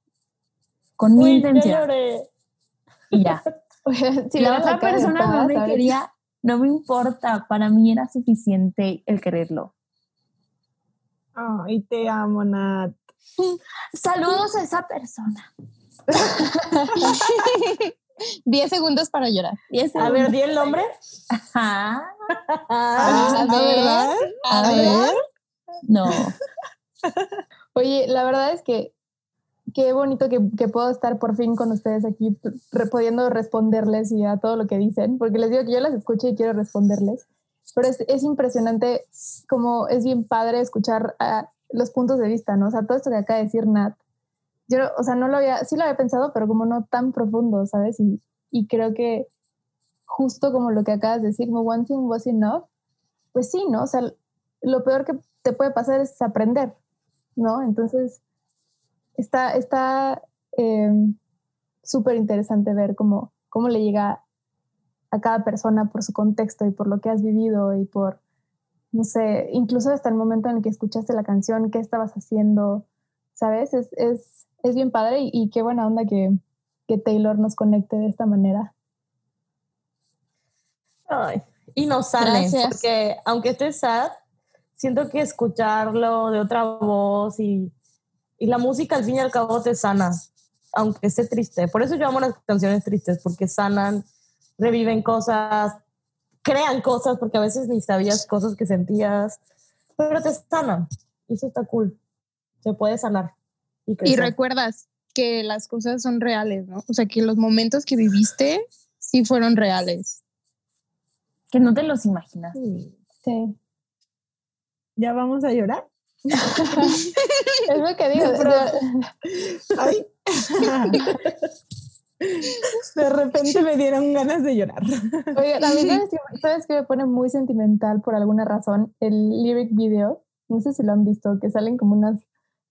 Con mi intención. Y ya. (laughs) si la otra persona no me quería, no me importa. Para mí era suficiente el quererlo. Ay, te amo, Nat. (laughs) Saludos a esa persona. (laughs) Diez segundos para llorar. A ver, di el nombre. Ajá. a, ver, A, ver. No. Oye, la verdad es que qué bonito que, que, puedo estar por fin con ustedes aquí, pudiendo responderles y a todo lo que dicen, porque les digo que yo las escucho y quiero responderles. Pero es, es impresionante como es bien padre escuchar uh, los puntos de vista, ¿no? O sea, todo esto que acaba de decir Nat, yo, o sea, no lo había, sí lo había pensado, pero como no tan profundo, ¿sabes? Y, y creo que justo como lo que acabas de decir, como one thing was enough, pues sí, ¿no? O sea, lo peor que te puede pasar es aprender, ¿no? Entonces, está está eh, súper interesante ver cómo, cómo le llega a cada persona por su contexto y por lo que has vivido y por, no sé, incluso hasta el momento en el que escuchaste la canción, qué estabas haciendo, ¿sabes? Es, es, es bien padre y, y, qué buena onda que, que Taylor nos conecte de esta manera. Ay, y nos sale, Gracias. porque aunque esté sad, siento que escucharlo de otra voz y, y, la música al fin y al cabo te sana, aunque esté triste. Por eso yo amo las canciones tristes, porque sanan, reviven cosas, crean cosas, porque a veces ni sabías cosas que sentías, pero te sanan. Y eso está cool. Se puede sanar. Y, y recuerdas que las cosas son reales, ¿no? O sea, que los momentos que viviste sí fueron reales. Que no te los imaginas. Sí. ¿Ya vamos a llorar? (laughs) es lo que digo. Pero... Ay. De repente me dieron ganas de llorar. Oye, a mí sabes que, sabes que me pone muy sentimental por alguna razón el lyric video. No sé si lo han visto, que salen como unas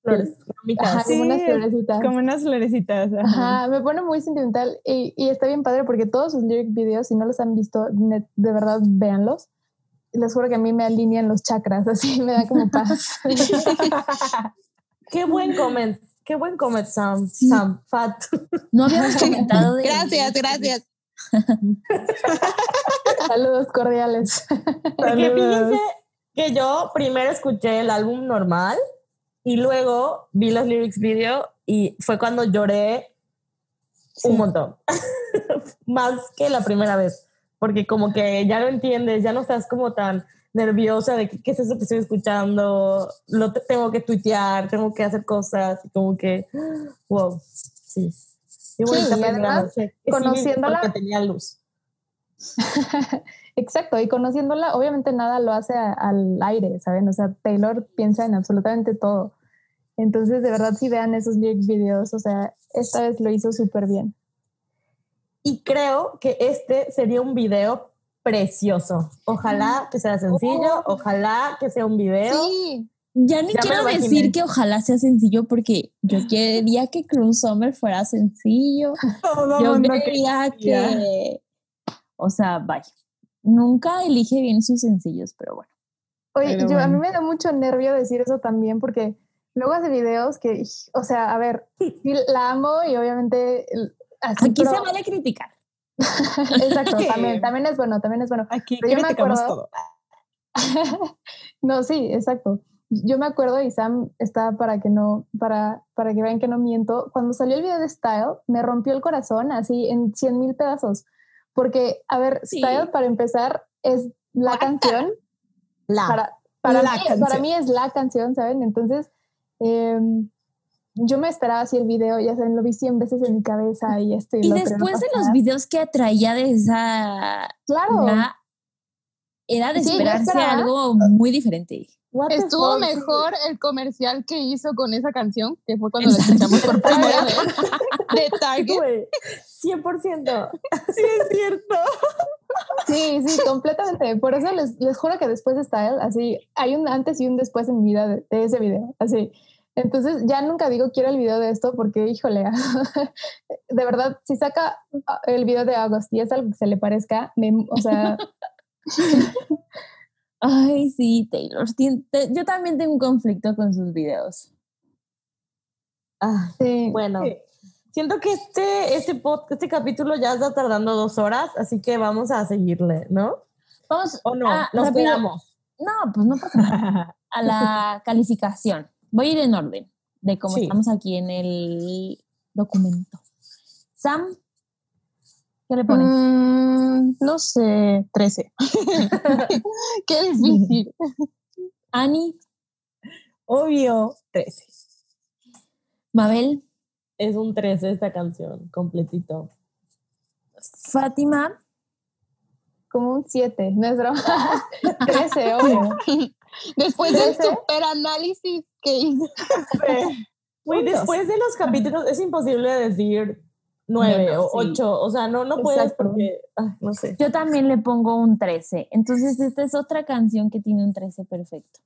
flores. Ajá, Sí, como unas florecitas. Como unas florecitas. ajá. Ajá, me pone muy sentimental y, y está bien padre porque todos sus lyric videos, si no los han visto, de verdad véanlos. Les juro que a mí me alinean los chakras, (laughs) así me da como paz. (laughs) Qué buen comment. Qué buen comment, Sam. Sam, Fat. No habíamos comentado de. (laughs) Gracias, gracias. Saludos cordiales. Porque fíjense que yo primero escuché el álbum normal y luego vi los lyrics video y fue cuando lloré un montón. (laughs) Más que la primera vez. Porque como que ya no entiendes, ya no estás como tan nerviosa de qué es eso que estoy escuchando, lo te- tengo que tuitear, tengo que hacer cosas, y como que, (gasps) wow, sí. Y bonita y primera además, sí, conociéndola- tenía luz. (laughs) Exacto, y conociéndola, obviamente nada lo hace a- al aire, ¿saben? O sea, Taylor piensa en absolutamente todo. Entonces, de verdad, si vean esos lyric videos, o sea, esta vez lo hizo súper bien. Y creo que este sería un video precioso. Ojalá que sea sencillo, ojalá que sea un video. Sí, Ya ni Ya quiero decir que ojalá sea sencillo porque yo (laughs) quería que Cruel Summer fuera sencillo. (laughs) Todo Yo mundo quería quería. que. O sea, vaya. Nunca elige bien sus sencillos, pero bueno. Oye, Pero yo, a mí bueno. me da mucho nervio decir eso también porque luego hace videos que, o sea, a ver, sí la amo y obviamente así, Aquí pero- se vale criticar. (laughs) Exacto, también, también es bueno, también es bueno. Aquí Pero yo me criticamos acuerdo- todo. (laughs) no, sí, exacto. Yo me acuerdo y Sam está para que no, para, para que vean que no miento. Cuando salió el video de Style, me rompió el corazón así en 100 mil pedazos. Porque, a ver, Style para empezar es la canción. La. Para, para, mí, para mí es la canción, ¿saben? Entonces, em, yo me esperaba así el video, ya saben, lo vi 100 veces en mi cabeza y esto y, después de los videos que traía de esa... Claro. era de esperarse algo muy diferente. Estuvo mejor el comercial que hizo con esa canción, que fue cuando la escuchamos por primera (laughs) vez, de Target. 100%. (laughs) Sí, es cierto. Sí, sí, completamente. Por eso les, les juro que después de Style, así, hay un antes y un después en mi vida de, de ese video. Así, entonces ya nunca digo quiero el video de esto porque, híjole, (laughs) de verdad, si saca el video de August y es algo que se le parezca, o sea... Ay, sí, Taylor. Yo también tengo un conflicto con sus videos. Ah, sí. Bueno, siento que este, este, este capítulo ya está tardando dos horas, así que vamos a seguirle, ¿no? Vamos, ¿O no? Nos quedamos. No, pues no pasa nada. (laughs) A la calificación. Voy a ir en orden de cómo estamos aquí en el documento. Sam, ¿qué le pones? Mm, no sé, 13. (laughs) Qué difícil. Ani. Obvio, 13. Mabel. Es un 13 esta canción, completito. Fátima. Como un 7, no es broma. (laughs) 13, obvio. Después del super análisis que hice. (laughs) después de los capítulos es imposible decir nueve o ocho, o sea, no, no puedes porque, no sé. Yo también le pongo un 13, entonces esta es otra canción que tiene un 13 perfecto.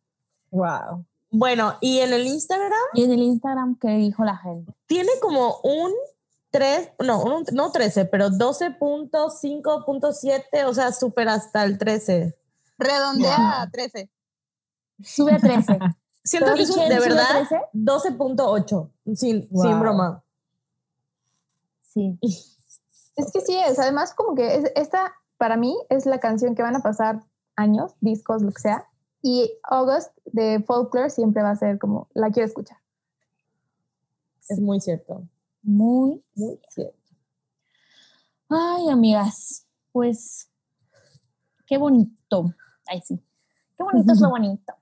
Wow. Bueno, ¿y en el Instagram? Y en el Instagram, ¿qué dijo la gente? Tiene como un 3, no, no 13, pero 12.5.7, o sea, súper hasta el 13. Redondea a 13. Sube a 13. (laughs) Siento que es de verdad 12.8, sin, sin broma. Sí. (laughs) Es que sí es, además como que esta para mí es la canción que van a pasar años, discos, lo que sea, y August de Folklore siempre va a ser como, la quiero escuchar. Es muy cierto. Muy, muy cierto. Ay, amigas, pues qué bonito. Ay, sí. Qué bonito es lo (laughs) bonito.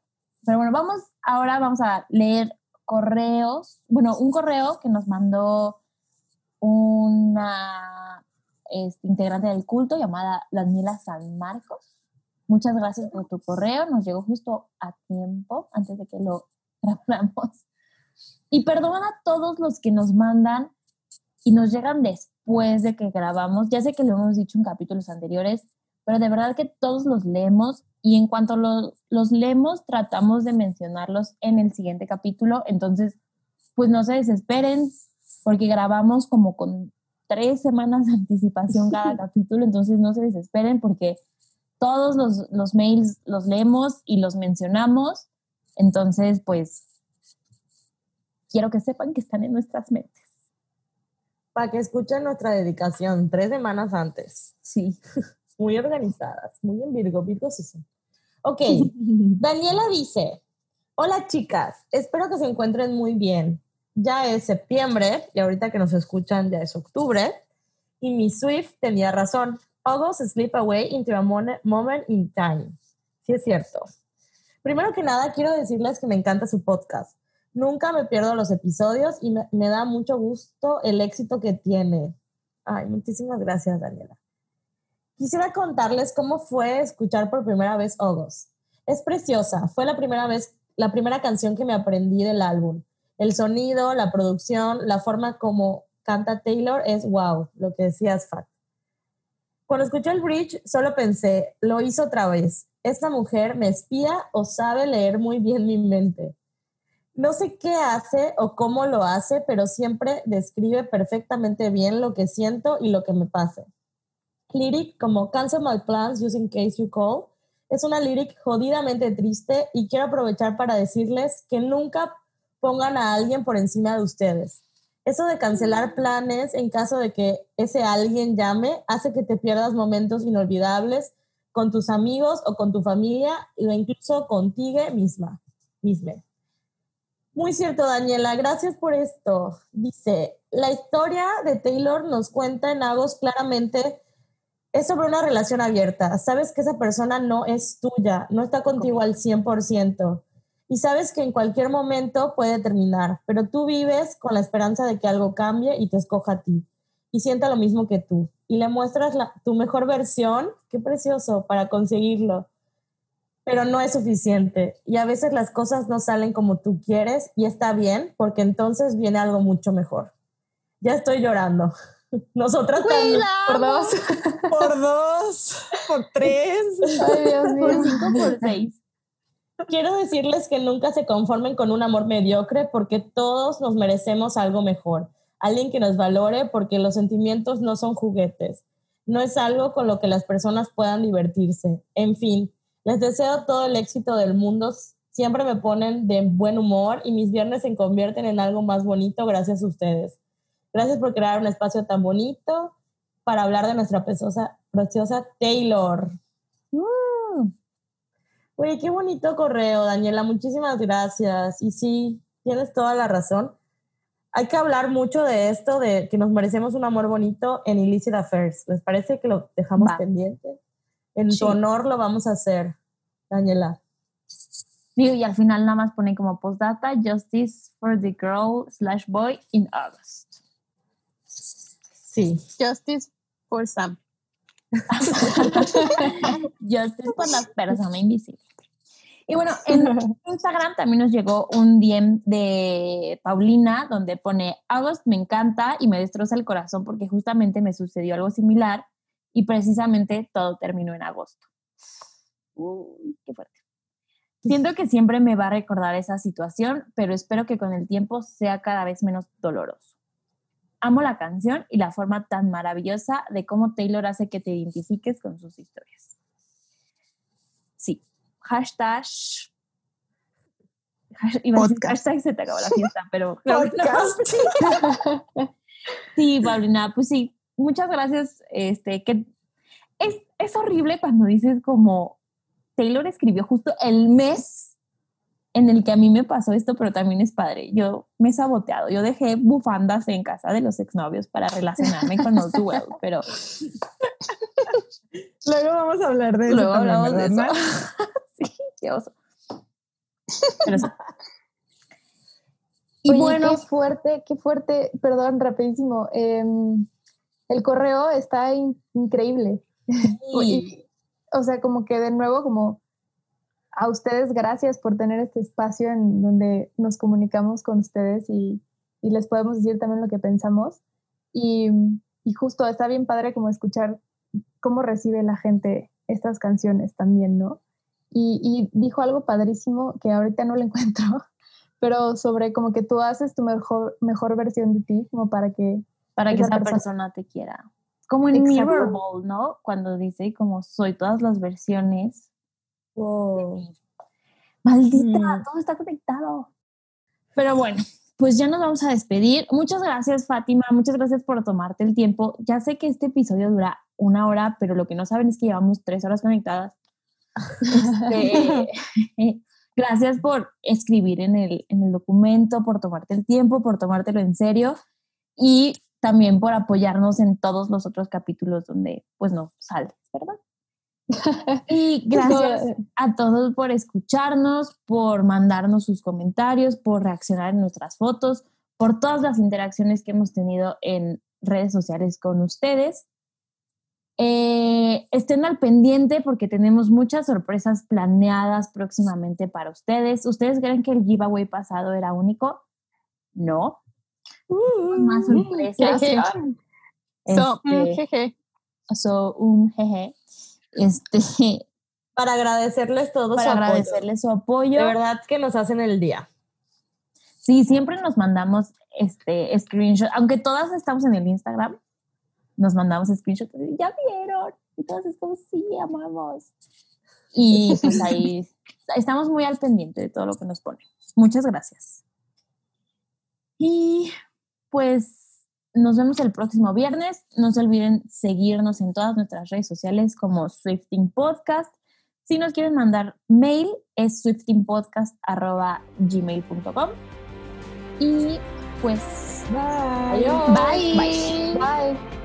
Pero bueno, vamos, ahora vamos a leer correos. Bueno, un correo que nos mandó una este, integrante del culto llamada Daniela San Marcos. Muchas gracias por tu correo, nos llegó justo a tiempo antes de que lo (laughs) grabamos. Y perdona a todos los que nos mandan y nos llegan después de que grabamos. Ya sé que lo hemos dicho en capítulos anteriores, pero de verdad que todos los leemos y en cuanto los leemos tratamos de mencionarlos en el siguiente capítulo. Entonces, pues no se desesperen porque grabamos como con tres semanas de anticipación cada (laughs) capítulo, entonces no se desesperen porque todos los, los mails los leemos y los mencionamos. Entonces, pues quiero que sepan que están en nuestras mentes. Para que escuchen nuestra dedicación tres semanas antes. Sí. (laughs) Muy organizadas, muy en Virgo, Virgo sí son. Ok, (laughs) Daniela dice, hola chicas, espero que se encuentren muy bien. Ya es septiembre y ahorita que nos escuchan ya es octubre y mi Swift tenía razón. August slip away into a moment in time. Sí es cierto. Primero que nada, quiero decirles que me encanta su podcast. Nunca me pierdo los episodios y me, da mucho gusto el éxito que tiene. Ay, muchísimas gracias, Daniela. Quisiera contarles cómo fue escuchar por primera vez August. Es preciosa, fue la primera vez, la primera canción que me aprendí del álbum. El sonido, la producción, la forma como canta Taylor es wow, lo que decías, Fat. Cuando escuché el bridge, solo pensé, lo hizo otra vez. Esta mujer me espía o sabe leer muy bien mi mente. No sé qué hace o cómo lo hace, pero siempre describe perfectamente bien lo que siento y lo que me pasa lyric como Cancel My Plans Just in Case You Call. Es una lyric jodidamente triste y quiero aprovechar para decirles que nunca pongan a alguien por encima de ustedes. Eso de cancelar planes en caso de que ese alguien llame hace que te pierdas momentos inolvidables con tus amigos o con tu familia o incluso contigo misma. misma. Muy cierto, Daniela, gracias por esto. Dice, la historia de Taylor nos cuenta en Agos claramente es sobre una relación abierta. Sabes que esa persona no es tuya, no está contigo al 100%. Y sabes que en cualquier momento puede terminar, pero tú vives con la esperanza de que algo cambie y te escoja a ti. Y sienta lo mismo que tú. Y le muestras tu mejor versión, qué precioso, para conseguirlo pero no es suficiente. Y a veces las cosas no salen como tú quieres y está bien, porque entonces viene algo mucho mejor. Ya estoy llorando. (laughs) Nosotras también. Por dos. Por dos. Por tres. Ay, Dios mío. Por cinco, por seis. Quiero decirles que nunca se conformen con un amor mediocre porque todos nos merecemos algo mejor. Alguien que nos valore porque los sentimientos no son juguetes. No es algo con lo que las personas puedan divertirse. En fin, les deseo todo el éxito del mundo. Siempre me ponen de buen humor y mis viernes se convierten en algo más bonito gracias a ustedes. Gracias por crear un espacio tan bonito para hablar de nuestra preciosa, preciosa Taylor. Oye, qué bonito correo, Daniela. Muchísimas gracias. Y sí, tienes toda la razón. Hay que hablar mucho de esto, de que nos merecemos un amor bonito en Illicit Affairs. ¿Les parece que lo dejamos pendiente? En tu honor lo vamos a hacer, Daniela. y al final nada más pone como postdata Justice for the Girl slash Boy in August. Sí. Justice for Sam. (laughs) Justice por la persona invisible. Y bueno, en (laughs) Instagram también nos llegó un DM de Paulina donde pone, August me encanta y me destroza el corazón porque justamente me sucedió algo similar y precisamente todo terminó en agosto. Uy, qué fuerte. Siento que siempre me va a recordar esa situación, pero espero que con el tiempo sea cada vez menos doloroso. Amo la canción y la forma tan maravillosa de cómo Taylor hace que te identifiques con sus historias. Sí, hashtag hashtag se te acabó la fiesta, pero (laughs) (laughs) sí, Paulina, pues sí, muchas gracias. Este, que es, es horrible cuando dices como Taylor escribió justo el mes en el que a mí me pasó esto, pero también es padre. Yo me he saboteado. Yo dejé bufandas en casa de los exnovios para relacionarme con los (laughs) duelos, pero. Luego vamos a hablar de eso. Luego hablamos de eso. (laughs) sí, qué oso. Pero sí. Y bueno. Qué fuerte, qué fuerte. Perdón, rapidísimo. Eh, el correo está increíble. (laughs) o sea, como que de nuevo, como a ustedes gracias por tener este espacio en donde nos comunicamos con ustedes y, les podemos decir también lo que pensamos. Y, justo está bien padre como escuchar cómo recibe la gente estas canciones también, ¿no? Y, dijo algo padrísimo que ahorita no lo (laughs) encuentro, pero sobre como que tú haces tu mejor, mejor versión de ti, como para que para que esa persona. te quiera. Como en Mirrorball, ¿no? Cuando dice como soy todas las versiones. Maldita, mm. todo está conectado. Pero bueno, pues ya nos vamos a despedir. Muchas gracias, Fátima. Muchas gracias por tomarte el tiempo. Ya sé que este episodio dura una hora, pero lo que no saben es que llevamos tres horas conectadas. Este, (laughs) gracias por escribir en el, en el documento, por tomarte el tiempo, por tomártelo en serio. Y también por apoyarnos en todos los otros capítulos donde pues no sales, ¿verdad? Y (laughs) gracias a todos por escucharnos, por mandarnos sus comentarios, por reaccionar en nuestras fotos, por todas las interacciones que hemos tenido en redes sociales con ustedes. Eh, estén al pendiente porque tenemos muchas sorpresas planeadas próximamente para ustedes. ¿Ustedes creen que el giveaway pasado era único? No, más mm. sorpresas. (laughs) so, mm, este, jeje. So, un jeje. Este, (laughs) para agradecerles todo para su agradecerles su apoyo. De verdad que nos hacen el día. Sí, siempre nos mandamos este screenshot, aunque todas estamos en el Instagram, nos mandamos screenshots y ya vieron. Y todas es como, sí, amamos. Y (laughs) pues ahí estamos muy al pendiente de todo lo que nos ponen. Muchas gracias. Y pues nos vemos el próximo viernes. No se olviden seguirnos en todas nuestras redes sociales como Swifting Podcast. Si nos quieren mandar mail, es swiftingpodcast.gmail.com. Y pues, Bye. bye. Bye. Bye.